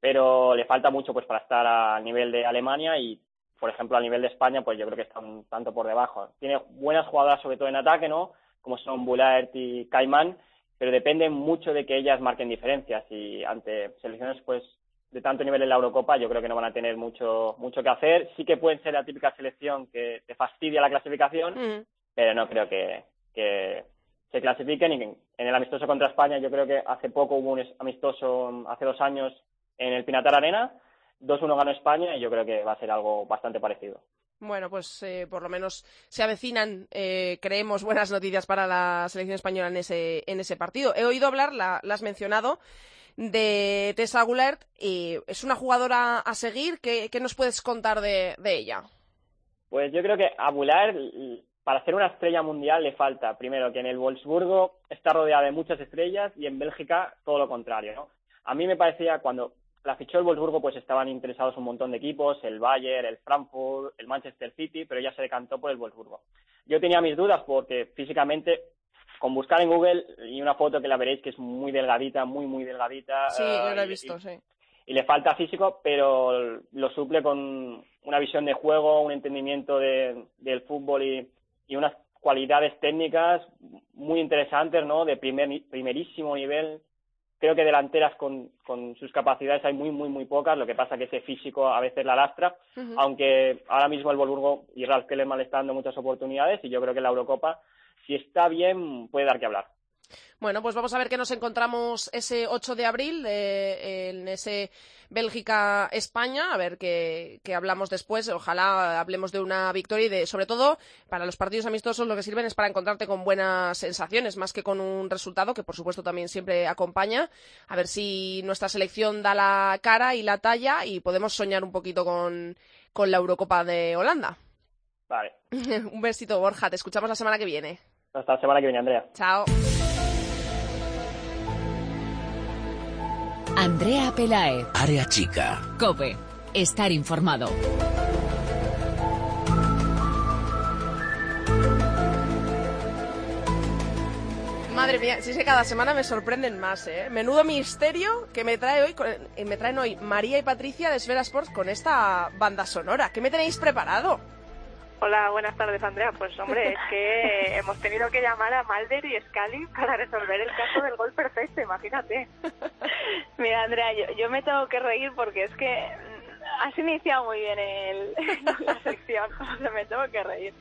pero le falta mucho pues para estar al nivel de Alemania y, por ejemplo, a nivel de España, pues yo creo que está un tanto por debajo. Tiene buenas jugadoras, sobre todo en ataque, ¿no? Como son Bulaert y Caimán, pero depende mucho de que ellas marquen diferencias y ante selecciones, pues, de tanto nivel en la Eurocopa, yo creo que no van a tener mucho, mucho que hacer. Sí que pueden ser la típica selección que te fastidia la clasificación, mm. pero no creo que, que se clasifiquen y en el amistoso contra España yo creo que hace poco hubo un amistoso hace dos años en el Pinatar Arena 2-1 ganó España y yo creo que va a ser algo bastante parecido. Bueno, pues eh, por lo menos se avecinan, eh, creemos, buenas noticias para la selección española en ese, en ese partido. He oído hablar, la, has mencionado, de Tessa Goulart. Y ¿Es una jugadora a seguir? ¿Qué, nos puedes contar de, de, ella? Pues yo creo que a Goulart para ser una estrella mundial le falta, primero, que en el Wolfsburgo está rodeada de muchas estrellas y en Bélgica todo lo contrario, ¿no? A mí me parecía cuando la fichó el Wolfsburgo pues estaban interesados un montón de equipos, el Bayern, el Frankfurt, el Manchester City, pero ya se decantó por el Wolfsburgo. Yo tenía mis dudas porque físicamente con buscar en Google y una foto que la veréis que es muy delgadita, muy muy delgadita. Sí, yo la he visto, sí. Y le falta físico, pero lo suple con una visión de juego, un entendimiento de, del fútbol y, y unas cualidades técnicas muy interesantes, ¿no? De primer, primerísimo nivel. Creo que delanteras con, con sus capacidades hay muy, muy, muy pocas. Lo que pasa que ese físico a veces la lastra. Aunque ahora mismo el Volburgo y Ralf Kellerman le está dando muchas oportunidades y yo creo que la Eurocopa, si está bien, puede dar que hablar. Bueno, pues vamos a ver qué nos encontramos ese 8 de abril eh, en ese Bélgica-España, a ver qué, hablamos después. Ojalá hablemos de una victoria y de, sobre todo, para los partidos amistosos lo que sirven es para encontrarte con buenas sensaciones, más que con un resultado que, por supuesto, también siempre acompaña. A ver si nuestra selección da la cara y la talla y podemos soñar un poquito con, con la Eurocopa de Holanda. Vale. un besito, Borja. Te escuchamos la semana que viene. Hasta la semana que viene, Andrea. Chao. Andrea Pelae. Área chica. Cope. Estar informado. Madre mía, si es que cada semana me sorprenden más, ¿eh? Menudo misterio que me trae hoy, eh, me traen hoy María y Patricia de Esfera Sports con esta banda sonora. ¿Qué me tenéis preparado? Hola, buenas tardes, Andrea. Pues hombre, es que hemos tenido que llamar a Malder y Scali para resolver el caso del gol perfecto, imagínate. Mira, Andrea, yo, me tengo que reír porque es que has iniciado muy bien el, la sección, o sea, me tengo que reír.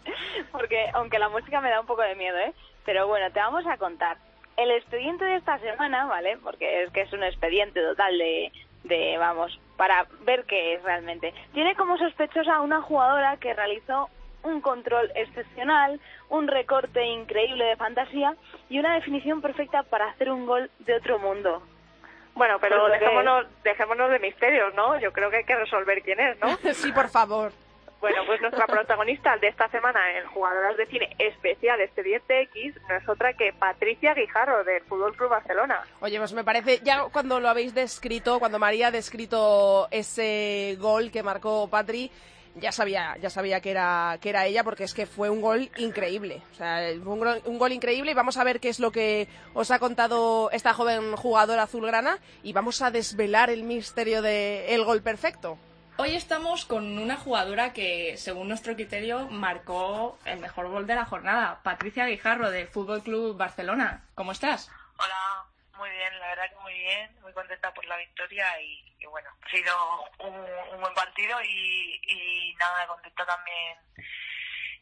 Porque aunque la música me da un poco de miedo, ¿eh? Pero bueno, te vamos a contar. El expediente de esta semana, ¿vale? Porque es que es un expediente total de, de, vamos, para ver qué es realmente. Tiene como sospechosa a una jugadora que realizó un control excepcional, un recorte increíble de fantasía y una definición perfecta para hacer un gol de otro mundo. Bueno, pero dejémonos, dejémonos de misterios, ¿no? Yo creo que hay que resolver quién es, ¿no? sí, por favor. Bueno, pues nuestra protagonista de esta semana en Jugadoras de Cine Especial Expediente X no es otra que Patricia Guijarro del Fútbol Club Barcelona. Oye, pues me parece, ya cuando lo habéis descrito, cuando María ha descrito ese gol que marcó Patri, ya sabía, ya sabía que era, que era ella porque es que fue un gol increíble. O sea, un, un, gol increíble y vamos a ver qué es lo que os ha contado esta joven jugadora azulgrana y vamos a desvelar el misterio del el gol perfecto. Hoy estamos con una jugadora que, según nuestro criterio, marcó el mejor gol de la jornada, Patricia Guijarro del Fútbol Club Barcelona. ¿Cómo estás? Hola, muy bien, la verdad que muy bien, muy contenta por la victoria y, bueno, ha sido un, buen partido y, nada, contenta también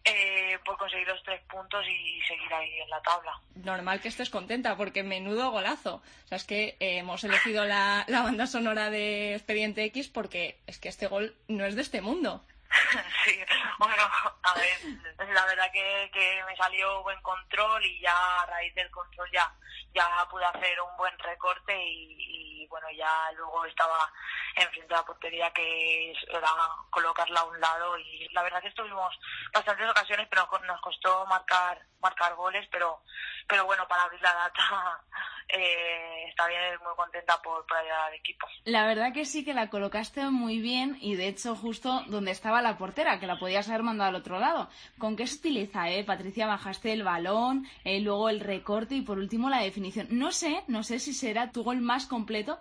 eh, por conseguir los tres puntos y, seguir ahí en la tabla. Normal que estés contenta porque menudo golazo. O sea, es que eh, hemos elegido la, banda sonora de Expediente X porque es que este gol no es de este mundo. sí, bueno, a ver, la verdad que, que me salió buen control y ya a raíz del control ya ya pude hacer un buen recorte y, bueno, ya luego estaba enfrente a la portería que era colocarla a un lado y la verdad que estuvimos bastantes ocasiones pero nos costó marcar marcar goles pero pero bueno para abrir la data eh, está bien muy contenta por, por ayudar al equipo. La verdad que sí que la colocaste muy bien y de hecho justo donde estaba la portera que la podías haber mandado al otro lado. Con qué estiliza eh Patricia bajaste el balón eh, luego el recorte y por último la definición. No sé no sé si será tu gol más completo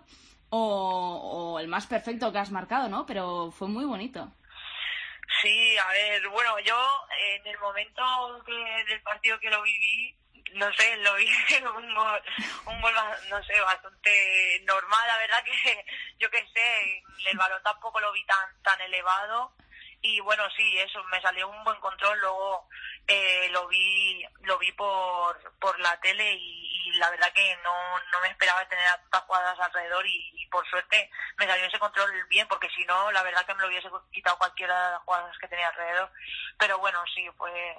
o, el más perfecto que has marcado, ¿no? Pero fue muy bonito. Sí, a ver, bueno, yo en el momento del partido que lo viví, no sé, lo vi un gol, un gol, no sé, bastante normal, la verdad que yo qué sé, el balón tampoco lo vi tan, tan elevado y bueno, sí, eso, me salió un buen control, luego eh, lo vi lo vi por, por la tele y, la verdad que no, no me esperaba tener tantas jugadas alrededor y, por suerte me salió ese control bien porque si no la verdad que me lo hubiese quitado cualquiera de las jugadas que tenía alrededor. Pero bueno sí fue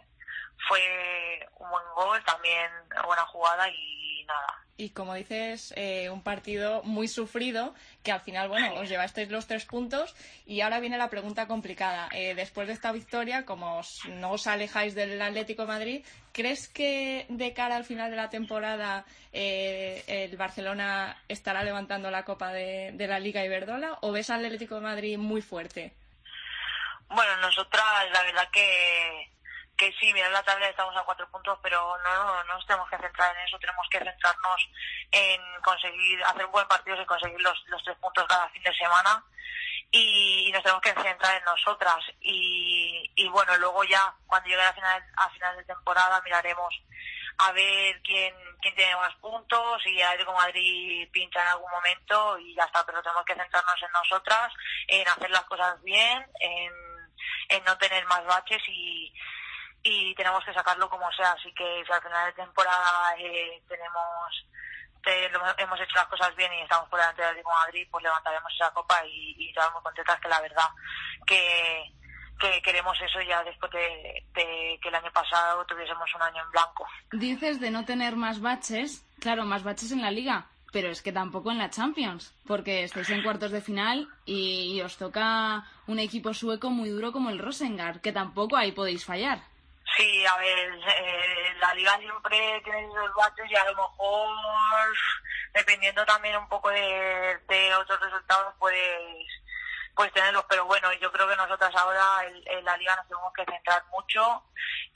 fue un buen gol también buena jugada y nada y como dices, eh, un partido muy sufrido, que al final, bueno, os llevasteis los tres puntos. Y ahora viene la pregunta complicada. Eh, después de esta victoria, como no os alejáis del Atlético de Madrid, ¿crees que de cara al final de la temporada eh, el Barcelona estará levantando la copa de, de la Liga Iberdrola o ves al Atlético de Madrid muy fuerte? Bueno, nosotras, la verdad que que sí, mira la tabla estamos a cuatro puntos, pero no, no nos tenemos que centrar en eso, tenemos que centrarnos en conseguir hacer buen partido y conseguir los, los tres puntos cada fin de semana. Y, nos tenemos que centrar en nosotras. Y, y bueno, luego ya cuando llegue a final, a final de temporada miraremos a ver quién, quién tiene más puntos y a ver Madrid pincha en algún momento y ya está, pero tenemos que centrarnos en nosotras, en hacer las cosas bien, en, en no tener más baches y y tenemos que sacarlo como sea. Así que si al final de temporada eh, tenemos hemos hecho las cosas bien y estamos por delante del de Madrid, pues levantaremos esa copa y, estamos muy contentas que la verdad que, que queremos eso ya después de, que el año pasado tuviésemos un año en blanco. Dices de no tener más baches, claro, más baches en la liga, pero es que tampoco en la Champions, porque estáis en cuartos de final y, y os toca un equipo sueco muy duro como el Rosengard, que tampoco ahí podéis fallar. Sí, a ver, eh, la liga siempre tiene esos baches y a lo mejor, dependiendo también un poco de, de otros resultados, puedes, puedes tenerlos. Pero bueno, yo creo que nosotras ahora en, la liga nos tenemos que centrar mucho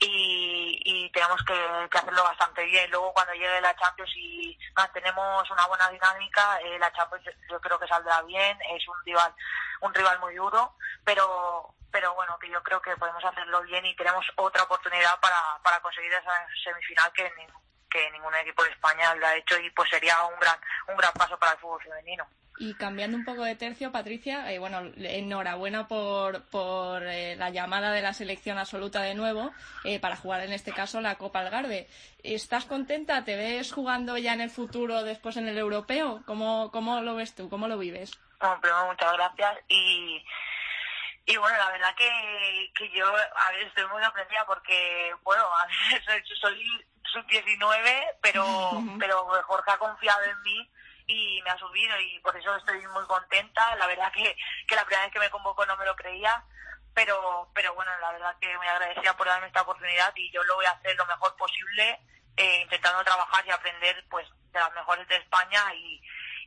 y, y tenemos que, hacerlo bastante bien. Luego cuando llegue la Champions y mantenemos una buena dinámica, eh, la Champions yo creo que saldrá bien. Es un rival, un rival muy duro, pero pero bueno, que yo creo que podemos hacerlo bien y tenemos otra oportunidad para, para conseguir esa semifinal que, ni- que ningún equipo de España lo ha hecho y pues sería un gran un gran paso para el fútbol femenino. Y cambiando un poco de tercio, Patricia, eh, bueno, enhorabuena por, por eh, la llamada de la selección absoluta de nuevo eh, para jugar en este caso la Copa Algarve. ¿Estás contenta? ¿Te ves jugando ya en el futuro después en el europeo? ¿Cómo, cómo lo ves tú? ¿Cómo lo vives? Bueno, primero muchas gracias y y bueno, la verdad que, que yo a ver, estoy muy sorprendida porque, bueno, a ver, soy, soy sub-19, pero, pero Jorge ha confiado en mí y me ha subido y por eso estoy muy contenta. La verdad que, que la primera vez que me convocó no me lo creía, pero, pero bueno, la verdad que muy agradecida por darme esta oportunidad y yo lo voy a hacer lo mejor posible, eh, intentando trabajar y aprender pues de las mejores de España y,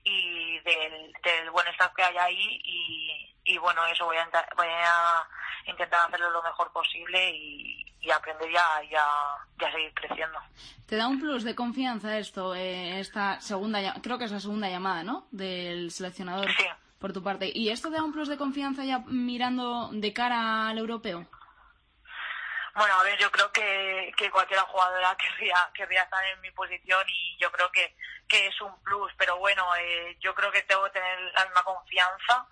y del, del buen staff que hay ahí y, y bueno, eso voy a, voy a intentar hacerlo lo mejor posible y, y aprender ya, ya, ya seguir creciendo. ¿Te da un plus de confianza esto, eh, esta segunda, creo que es la segunda llamada, ¿no? Del seleccionador por tu parte. ¿Y esto te da un plus de confianza ya mirando de cara al europeo? Bueno, a ver, yo creo que, que cualquier jugadora querría, querría estar en mi posición y yo creo que, que es un plus, pero bueno, eh, yo creo que tengo que tener la misma confianza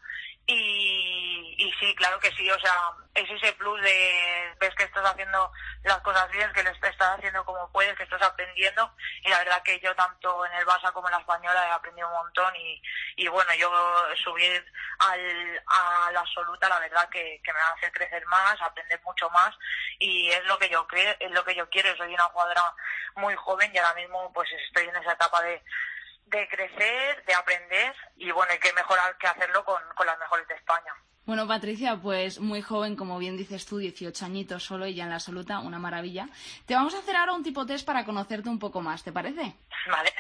y, y sí, claro que sí, o sea, es ese plus de ves que estás haciendo las cosas bien, que lo estás haciendo como puedes, que estás aprendiendo y la verdad que yo tanto en el Barça como en la Española he aprendido un montón y, y bueno, yo subir al, a la absoluta la verdad que, que me va a hacer crecer más, aprender mucho más y es lo que yo creo, es lo que yo quiero, soy una jugadora muy joven y ahora mismo pues estoy en esa etapa de de crecer, de aprender y bueno, hay que mejorar que hacerlo con, con las mejores de España. Bueno, Patricia, pues muy joven, como bien dices tú, 18 añitos solo y ya en la absoluta, una maravilla. Te vamos a hacer ahora un tipo test para conocerte un poco más, ¿te parece? Vale.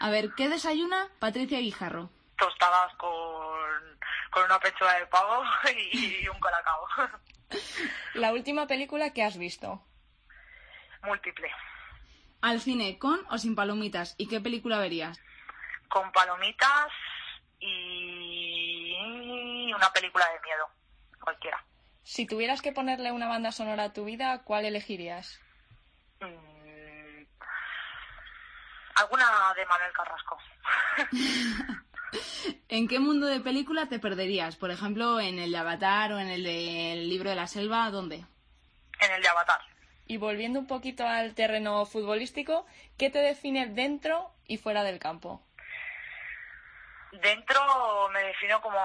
A ver, ¿qué desayuna Patricia Guijarro? Tostadas con, con una pechuga de pavo y, un colacao. La última película que has visto. Múltiple. ¿Al cine con o sin palomitas? ¿Y qué película verías? Con palomitas y una película de miedo. Cualquiera. Si tuvieras que ponerle una banda sonora a tu vida, ¿cuál elegirías? Mm, alguna de Manuel Carrasco. ¿En qué mundo de película te perderías? Por ejemplo, en el de Avatar o en el del libro de la selva, ¿dónde? En el de Avatar. Y volviendo un poquito al terreno futbolístico, ¿qué te define dentro y fuera del campo? Dentro me defino como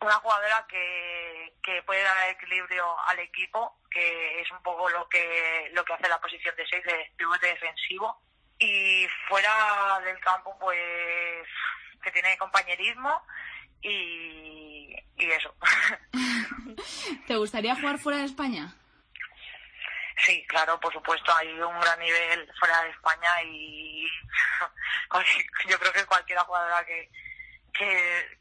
una jugadora que, que puede dar equilibrio al equipo, que es un poco lo que lo que hace la posición de 6 de pivote defensivo. Y fuera del campo, pues que tiene compañerismo y, y eso. ¿Te gustaría jugar fuera de España? Sí, claro, por supuesto, hay un gran nivel fuera de España y yo creo que cualquier jugadora que, que,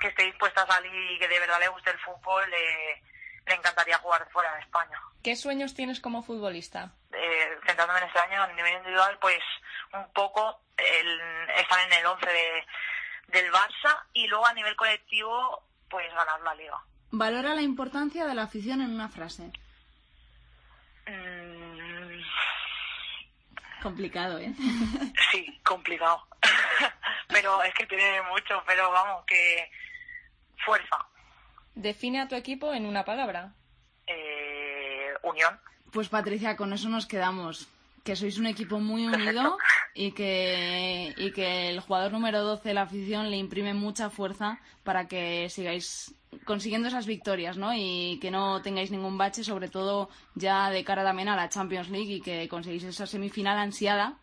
que esté dispuesta a salir y que de verdad le guste el fútbol le, le encantaría jugar fuera de España. ¿Qué sueños tienes como futbolista? Eh, centrándome en este año a nivel individual, pues un poco el, estar en el 11 de, del Barça y luego a nivel colectivo, pues ganar la liga. Valora la importancia de la afición en una frase. Mm, Complicado, ¿eh? Sí, complicado. pero es que tiene mucho, pero vamos, que fuerza, Define a tu equipo en una palabra. eh, unión. Pues Patricia, con eso nos quedamos. Que sois un equipo muy unido y que, y que el jugador número 12 de la afición le imprime mucha fuerza para que sigáis consiguiendo esas victorias, ¿no? Y que no tengáis ningún bache, sobre todo ya de cara también a la Champions League y que conseguís esa semifinal ansiada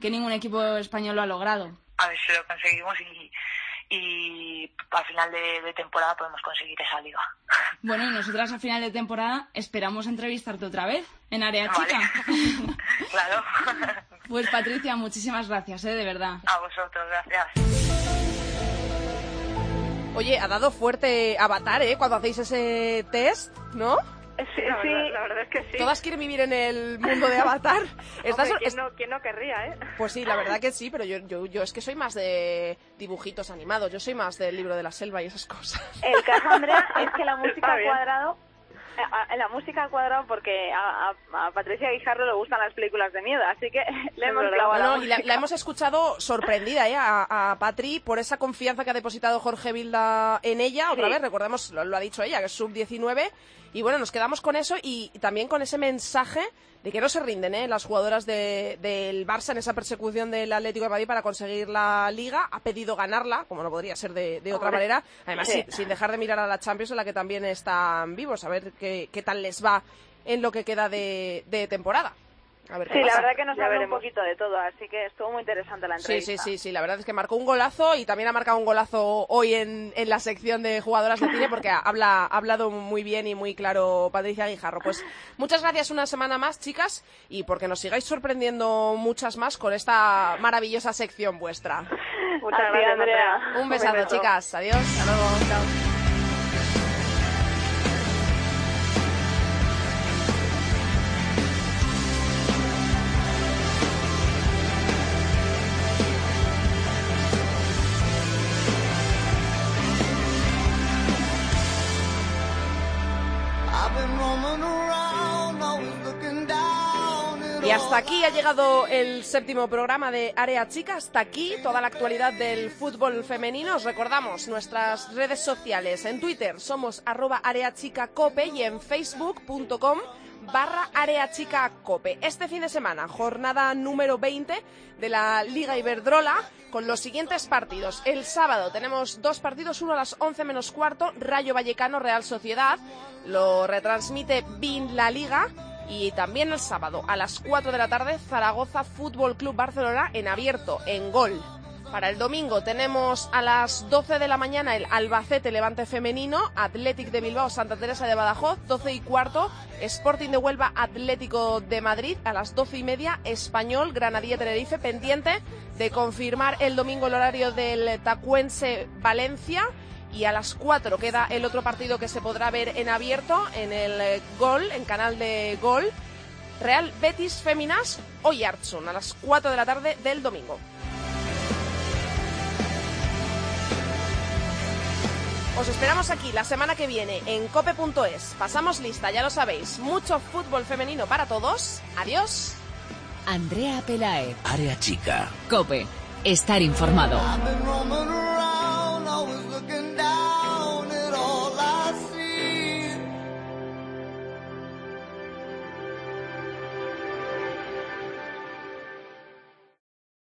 que ningún equipo español lo ha logrado. A ver si lo conseguimos y, y a final de, de temporada podemos conseguir esa liga. Bueno, y nosotras a final de temporada esperamos entrevistarte otra vez en Área Vale. Chica. Claro. Pues Patricia, muchísimas gracias, ¿eh? de verdad. A vosotros, gracias. Oye, ha dado fuerte Avatar, ¿eh? Cuando hacéis ese test, ¿no? Sí, la, verdad, la verdad es que sí. Todas quieren vivir en el mundo de Avatar. Estás- Hombre, ¿quién, es- no, quién no querría, eh? Pues sí, la verdad que sí, pero yo, yo, yo es que soy más de dibujitos animados, yo soy más del libro de la selva y esas cosas. El caso, Andrea, es que la música ha bien. cuadrado. a- a- La música ha cuadrado porque a, a- a Patricia Guijarro le gustan las películas de miedo, así que le hemos clavado y la, música. la hemos escuchado sorprendida ¿eh? a, a Patri por esa confianza que ha depositado Jorge Vilda en ella. Otra Sí. vez, recordemos, lo, lo ha dicho ella, que es sub-19. Y bueno, nos quedamos con eso y, y también con ese mensaje de que no se rinden ¿eh? las jugadoras de- del Barça en esa persecución del Atlético de Madrid para conseguir la Liga. Ha pedido ganarla, como no podría ser de, de otra manera. Además, sí. sin, sin dejar de mirar a la Champions, en la que también están vivos, a ver qué, qué tal les va en lo que queda de, de temporada. A ver qué Sí, la pasa. verdad que nos Ya habló un poquito de todo, así que estuvo muy interesante la Sí, entrevista. sí, sí, sí, la verdad es que marcó un golazo y también ha marcado un golazo hoy en, en la sección de jugadoras de cine porque ha, habla, ha hablado muy bien y muy claro Patricia Guijarro. Pues muchas gracias una semana más, chicas, y porque nos sigáis sorprendiendo muchas más con esta maravillosa sección vuestra. Muchas gracias, Andrea. Un besazo, chicas. Adiós. Hasta luego. I've hasta aquí ha llegado el séptimo programa de Área Chica. Hasta aquí toda la actualidad del fútbol femenino. Os recordamos nuestras redes sociales. En Twitter somos arroba areachicacope y en facebook.com barra areachicacope. Este fin de semana, jornada número 20 de la Liga Iberdrola con los siguientes partidos. El sábado tenemos dos partidos, uno a las 11 menos cuarto, Rayo Vallecano Real Sociedad. Lo retransmite BIN La Liga. Y también el sábado a las 4 de la tarde, Zaragoza Fútbol Club Barcelona en abierto, en gol. Para el domingo tenemos a las 12 de la mañana el Albacete Levante Femenino, Athletic de Bilbao Santa Teresa de Badajoz, 12 y cuarto, Sporting de Huelva Atlético de Madrid, a las 12 y media Español Granadilla Tenerife, pendiente de confirmar el domingo el horario del Tacuense Valencia. Y a las 4 queda el otro partido que se podrá ver en abierto en el eh, Gol, en canal de Gol. Real Betis Féminas hoy Artsun a las 4 de la tarde del domingo. Os esperamos aquí la semana que viene en cope.es. Pasamos lista, ya lo sabéis. Mucho fútbol femenino para todos. Adiós. Andrea Pelae. Área chica. Cope estar informado.